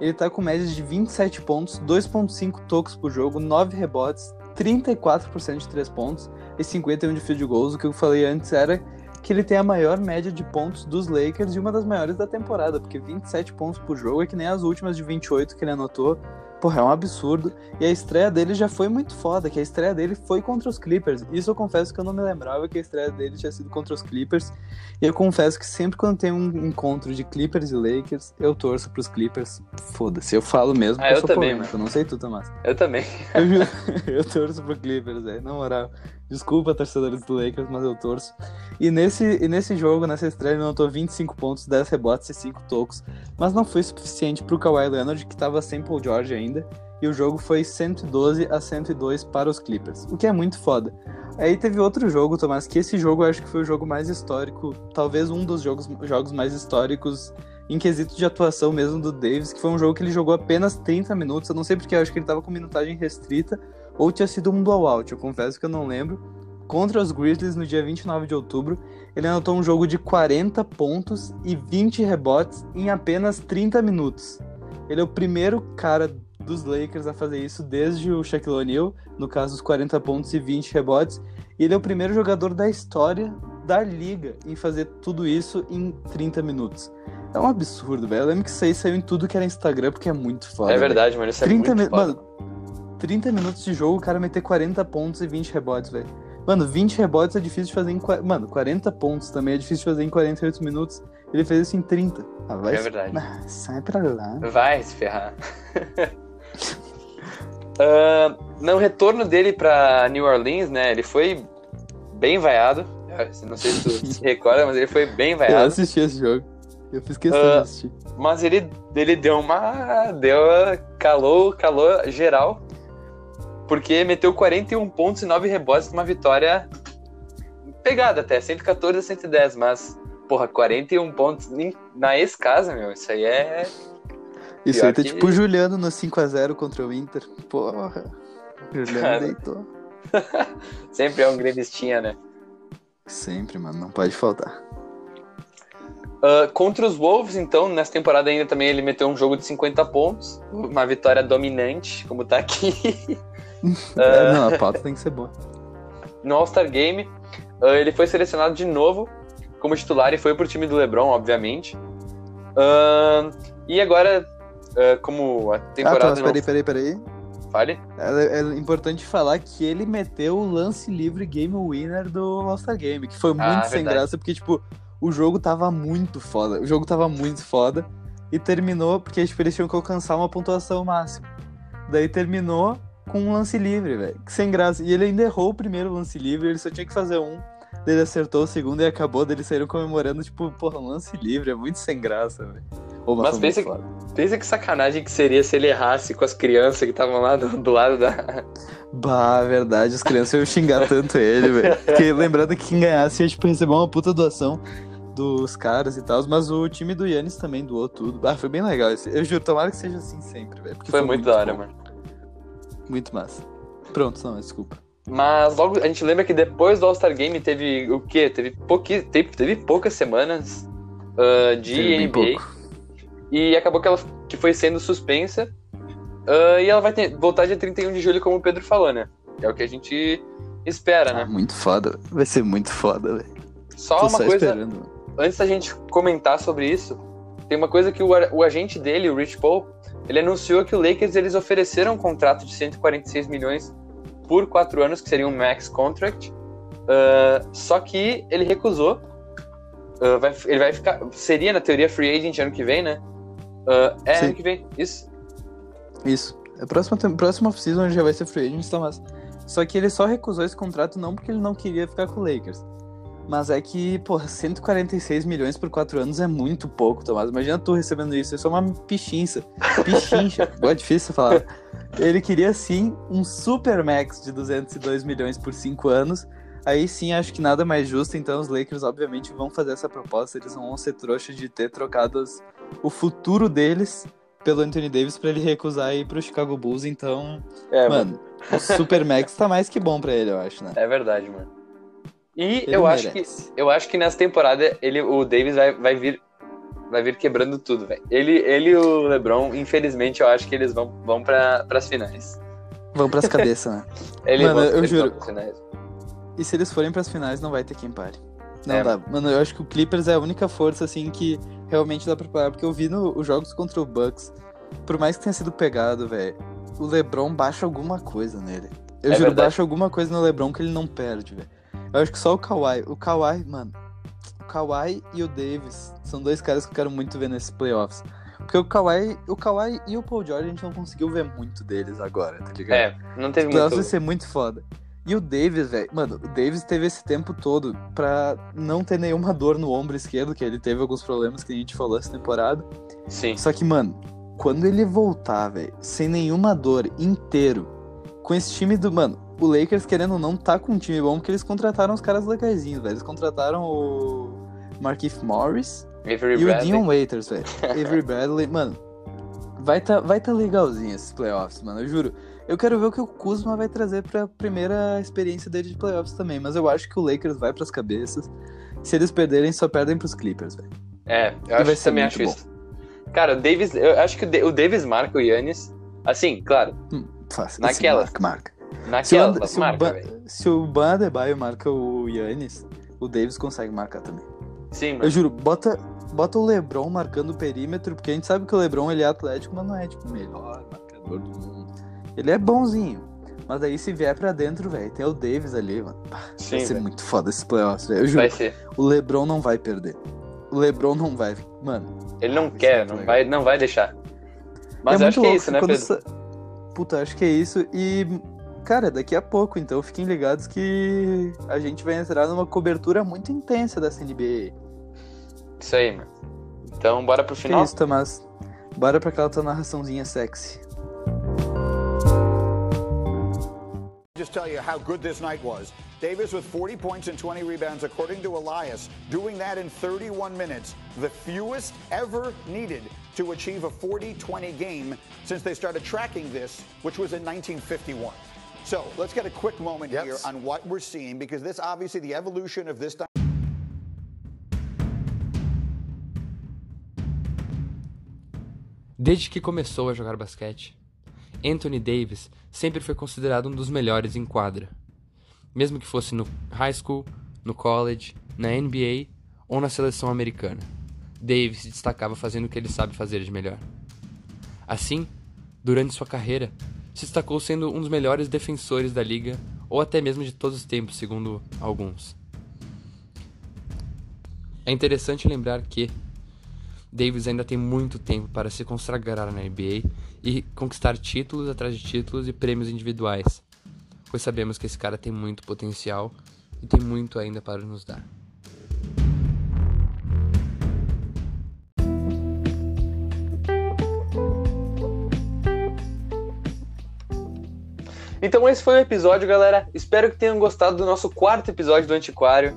B: Ele tá com médias de 27 pontos, 2.5 tocos por jogo, 9 rebotes, 34% de 3 pontos e 51 de field goals. O que eu falei antes era que ele tem a maior média de pontos dos Lakers e uma das maiores da temporada, porque 27 pontos por jogo é que nem as últimas de 28 que ele anotou. Porra, é um absurdo. E a estreia dele já foi muito foda, que a estreia dele foi contra os Clippers. Isso eu confesso que eu não me lembrava que a estreia dele tinha sido contra os Clippers. E eu confesso que sempre quando tem um encontro de Clippers e Lakers, eu torço pros Clippers. Foda-se, eu falo mesmo
D: Ah,
B: eu
D: eu
B: sou
D: também,
B: polêmico. Eu não sei tu, Tomás.
D: Eu também.
B: Eu, [laughs] eu torço pro Clippers, velho. Na moral. Desculpa, torcedores do Lakers, mas eu torço. E nesse, e nesse jogo, nessa estreia, ele anotou 25 pontos, 10 rebotes e 5 tocos. Mas não foi suficiente pro Kawhi Leonard, que tava sem Paul George ainda. E o jogo foi 112 a 102 para os Clippers. O que é muito foda. Aí teve outro jogo, Tomás, que esse jogo eu acho que foi o jogo mais histórico. Talvez um dos jogos, jogos mais históricos em quesito de atuação mesmo do Davis, que foi um jogo que ele jogou apenas 30 minutos. Eu não sei porque eu acho que ele tava com minutagem restrita ou tinha sido um blowout, eu confesso que eu não lembro. Contra os Grizzlies no dia 29 de outubro, ele anotou um jogo de 40 pontos e 20 rebotes em apenas 30 minutos. Ele é o primeiro cara dos Lakers a fazer isso desde o Shaquille O'Neal, no caso os 40 pontos e 20 rebotes, e ele é o primeiro jogador da história da liga em fazer tudo isso em 30 minutos. É um absurdo, velho. Eu lembro que isso aí saiu em tudo que era Instagram, porque é muito foda.
D: É verdade, mano. Isso é
B: 30
D: muito
B: mi-. Mano, 30 minutos de jogo, o cara meter 40 pontos e 20 rebotes, velho. Mano, 20 rebotes é difícil de fazer em. Mano, 40 pontos também é difícil de fazer em 48 minutos. Ele fez isso em 30. Ah, vai
D: É verdade.
B: Ah, sai pra lá.
D: Vai se ferrar. [laughs] Ah, no retorno dele pra New Orleans, né? Ele foi bem vaiado. Eu Não sei se tu [laughs] se recorda, mas ele foi bem
B: Eu
D: vaiado.
B: assisti esse jogo. Eu fiz questão
D: Ah,
B: de assistir.
D: Mas ele, ele deu uma. Deu. Calou, calou geral. Porque meteu 41 pontos e 9 rebotes numa vitória pegada até, 114 a 110, mas, porra, 41 pontos na ex-casa, meu, isso aí é.
B: Isso
D: pior
B: aí tá
D: que-
B: tipo o Juliano no 5x0 contra o Inter. Porra. Juliano
D: Cara.
B: deitou. [laughs]
D: Sempre é um grevistinha, né?
B: Sempre, mano. Não pode faltar.
D: Ah, contra os Wolves, então, nessa temporada ainda também ele meteu um jogo de 50 pontos, uma vitória dominante, como tá aqui. [laughs]
B: É, não, a pauta tem que ser boa.
D: no All-Star Game. ah, ele foi selecionado de novo como titular e foi pro time do LeBron, obviamente. Ah, e agora, ah, como a
B: Ah,
D: temporada
B: Thomas,
D: não
B: peraí, peraí, peraí.
D: fale,
B: É, é importante falar que ele meteu o lance livre game winner do All-Star Game, que foi muito
D: Ah,
B: sem
D: verdade.
B: graça, porque, tipo, o jogo tava muito foda. O jogo tava muito foda. E terminou, porque, tipo, eles tinham que alcançar uma pontuação máxima. Daí terminou com um lance livre, velho. que Sem graça. E ele ainda errou o primeiro lance livre, ele só tinha que fazer um. Ele acertou o segundo e acabou. Daí eles saíram comemorando, tipo, porra, um lance livre. É muito sem graça, velho.
D: Mas
B: foi
D: pensa
B: muito
D: que- pensa que sacanagem que seria se ele errasse com as crianças que estavam lá do, do lado da.
B: Bah, verdade, as crianças iam xingar tanto ele, velho. Porque [laughs] lembrando que quem ganhasse ia, tipo, receber uma puta doação dos caras e tal, mas o time do Yannis também doou tudo. Ah, foi bem legal. esse- Eu juro, tomara que seja assim sempre, velho. porque
D: Foi, muito, da hora,
B: bom,
D: mano.
B: Muito massa. Pronto, não, desculpa.
D: Mas logo a gente lembra que depois do All-Star Game teve o quê? Teve, pouqui, teve, teve poucas semanas ah, de
B: Teve
D: NBA.
B: pouco.
D: E acabou que ela que foi sendo suspensa. ah, e ela vai ter- voltar dia 31 de julho, como o Pedro falou, né? É o que a gente espera,
B: Ah,
D: né?
B: muito foda. Vai ser muito foda, velho.
D: Só
B: Tô
D: uma
B: só
D: coisa,
B: esperando.
D: antes da gente comentar sobre isso, tem uma coisa que o, o agente dele, o Rich Paul, ele anunciou que o Lakers eles ofereceram um contrato de 146 milhões por quatro anos, que seria um max contract. Ah, só que ele recusou. Ah, vai- ele vai ficar. Seria, na teoria, free agent ano que vem, né? Ah, é
B: Sim.
D: ano que vem, isso.
B: Isso. A próxima, próxima off-season já vai ser free agent, tá massa. Só que ele só recusou esse contrato não porque ele não queria ficar com o Lakers. Mas é que, porra, 146 milhões por 4 anos é muito pouco, Tomás. Imagina tu recebendo isso. Isso é uma pichincha. Pichincha. [laughs] Boa, é difícil falar. Ele queria sim um super max de 202 milhões por 5 anos. Aí sim, acho que nada mais justo. Então os Lakers, obviamente, vão fazer essa proposta. Eles não vão ser trouxas de ter trocado o futuro deles pelo Anthony Davis pra ele recusar ir pro Chicago Bulls. Então,
D: É,
B: mano, o super max tá mais que bom pra ele, eu acho, né?
D: É verdade, mano. E
B: Ele
D: eu acho, que, eu acho que nessa temporada ele, o Davis vai, vai vir vai vir quebrando tudo, velho. Ele, ele e o LeBron, infelizmente, eu acho que eles vão, vão para as finais.
B: Vão pras cabeças, né? [laughs]
D: Eles
B: Mano, eu juro. E se eles forem pras finais, não vai ter quem pare. Não
D: É.
B: dá. Mano, eu acho que o Clippers é a única força, assim, que realmente dá pra parar. Porque eu vi no, os jogos contra o Bucks, por mais que tenha sido pegado, velho, o LeBron baixa alguma coisa nele. Eu
D: É
B: juro,
D: verdade.
B: baixa alguma coisa no LeBron que ele não perde, velho. Eu acho que só o Kawhi. O Kawhi, mano. O Kawhi e o Davis são dois caras que eu quero muito ver nesses playoffs. Porque o Kawhi, o Kawhi e o Paul George a gente não conseguiu ver muito deles agora, tá ligado?
D: É, não teve
B: Os
D: muito.
B: vai ser muito foda. E o Davis, velho, mano, o Davis teve esse tempo todo pra não ter nenhuma dor no ombro esquerdo, que ele teve alguns problemas que a gente falou essa temporada.
D: Sim.
B: Só que, mano, quando ele voltar, velho, sem nenhuma dor, inteiro, com esse time do. Mano, o Lakers, querendo ou não, tá com um time bom, porque eles contrataram os caras legaisinhos, velho. Eles contrataram o Markif Morris
D: Avery
B: e
D: Bradley.
B: o Dion Waiters, velho. [laughs] Avery Bradley, mano. Vai tá, vai tá legalzinho esses playoffs, mano. Eu juro. Eu quero ver o que o Kuzma vai trazer pra primeira experiência dele de playoffs também. Mas eu acho que o Lakers vai pras cabeças. Se eles perderem, só perdem pros Clippers, velho.
D: É, eu
B: vai
D: acho,
B: ser
D: também
B: muito
D: acho isso. Cara, o Davis, eu acho que o Da- o Davis marca o Yannis. Assim, claro,
B: Hum, fácil.
D: Naquela.
B: Marca, marca. Se o, se,
D: marca,
B: Ban-
D: velho.
B: se o marca o Yannis, o Davis consegue marcar também.
D: Sim,
B: Eu
D: mano.
B: juro, bota, bota o LeBron marcando o perímetro, porque a gente sabe que o LeBron ele é atlético, mas não é tipo o melhor marcador do mundo. Ele é bonzinho. Mas aí se vier pra dentro, velho, tem o Davis ali, mano. Pá,
D: Sim,
B: vai ser muito foda esse playoffs, velho. Eu juro,
D: Vai ser.
B: o LeBron não vai perder. O LeBron não vai. Mano,
D: Ele não quer, não
B: legal.
D: vai, não vai deixar. Mas
B: é
D: eu acho que é isso, né, Pedro?
B: sa- Puta, acho que é isso. E, cara, daqui a pouco, então fiquem ligados que a gente vai entrar numa cobertura muito intensa dessa NBA.
D: Isso aí, mano. Então, bora pro
B: Que
D: final?
B: isso, Tomás? Bora pra aquela tua narraçãozinha sexy.
J: Just tell you how good this night was. Davis with 40 points and 20 rebounds, according to Elias, doing that in 31 minutes, the fewest ever needed to achieve a 40 20 game since they started tracking this, which was in 1951. So let's get a quick moment
F: Yes.
J: here on what we're seeing because this obviously the evolution of this.
A: Desde que começou a jogar basquete, Anthony Davis sempre foi considerado um dos melhores em quadra. Mesmo que fosse no high school, no college, na NBA ou na seleção americana. Davis se destacava fazendo o que ele sabe fazer de melhor. Assim, durante sua carreira, se destacou sendo um dos melhores defensores da liga ou até mesmo de todos os tempos, segundo alguns. É interessante lembrar que Davis ainda tem muito tempo para se consagrar na NBA e conquistar títulos atrás de títulos e prêmios individuais, pois sabemos que esse cara tem muito potencial e tem muito ainda para nos dar.
D: Então esse foi o episódio, galera. Espero que tenham gostado do nosso quarto episódio do Antiquário.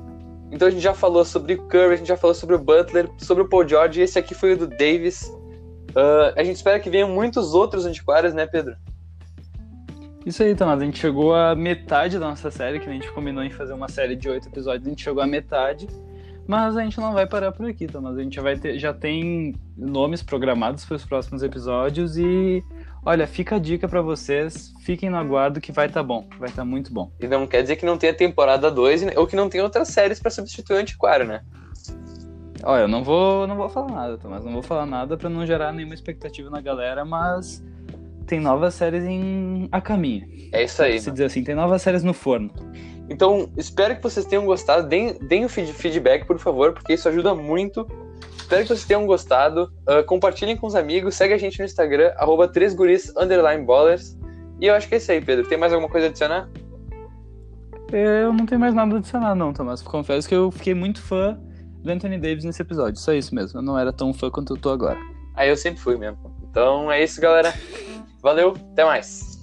D: Então a gente já falou sobre o Curry, a gente já falou sobre o Butler, sobre o Paul George, e esse aqui foi o do Davis. Ah, a gente espera que venham muitos outros antiquários, né, Pedro?
B: Isso aí, Tomás. A gente chegou à metade da nossa série, que a gente combinou em fazer uma série de oito episódios. A gente chegou à metade. Mas a gente não vai parar por aqui, Tomás. A gente vai ter, já tem nomes programados para os próximos episódios. E olha, fica a dica para vocês. Fiquem no aguardo que vai estar bom. Vai estar muito bom.
D: E não quer dizer que não tenha temporada 2 ou que não tenha outras séries pra substituir o Antiquário, né?
B: Olha, eu não vou, não vou falar nada, Tomás. Não vou falar nada para não gerar nenhuma expectativa na galera, mas tem novas séries em a caminho.
D: É isso aí.
B: Se dizer assim, tem novas séries no forno.
D: Então, espero que vocês tenham gostado. Deem, deem o feed- feedback, por favor, porque isso ajuda muito. Espero que vocês tenham gostado. Ah, compartilhem com os amigos. Segue a gente no Instagram, arroba 3guris, underline ballers. E eu acho que é isso aí, Pedro. Tem mais alguma coisa a adicionar?
B: Eu não tenho mais nada a adicionar, não, Tomás. Confesso que eu fiquei muito fã do Anthony Davis nesse episódio. Só isso mesmo. Eu não era tão fã quanto eu tô agora.
D: Aí eu sempre fui mesmo. Então é isso, galera. Valeu, até mais.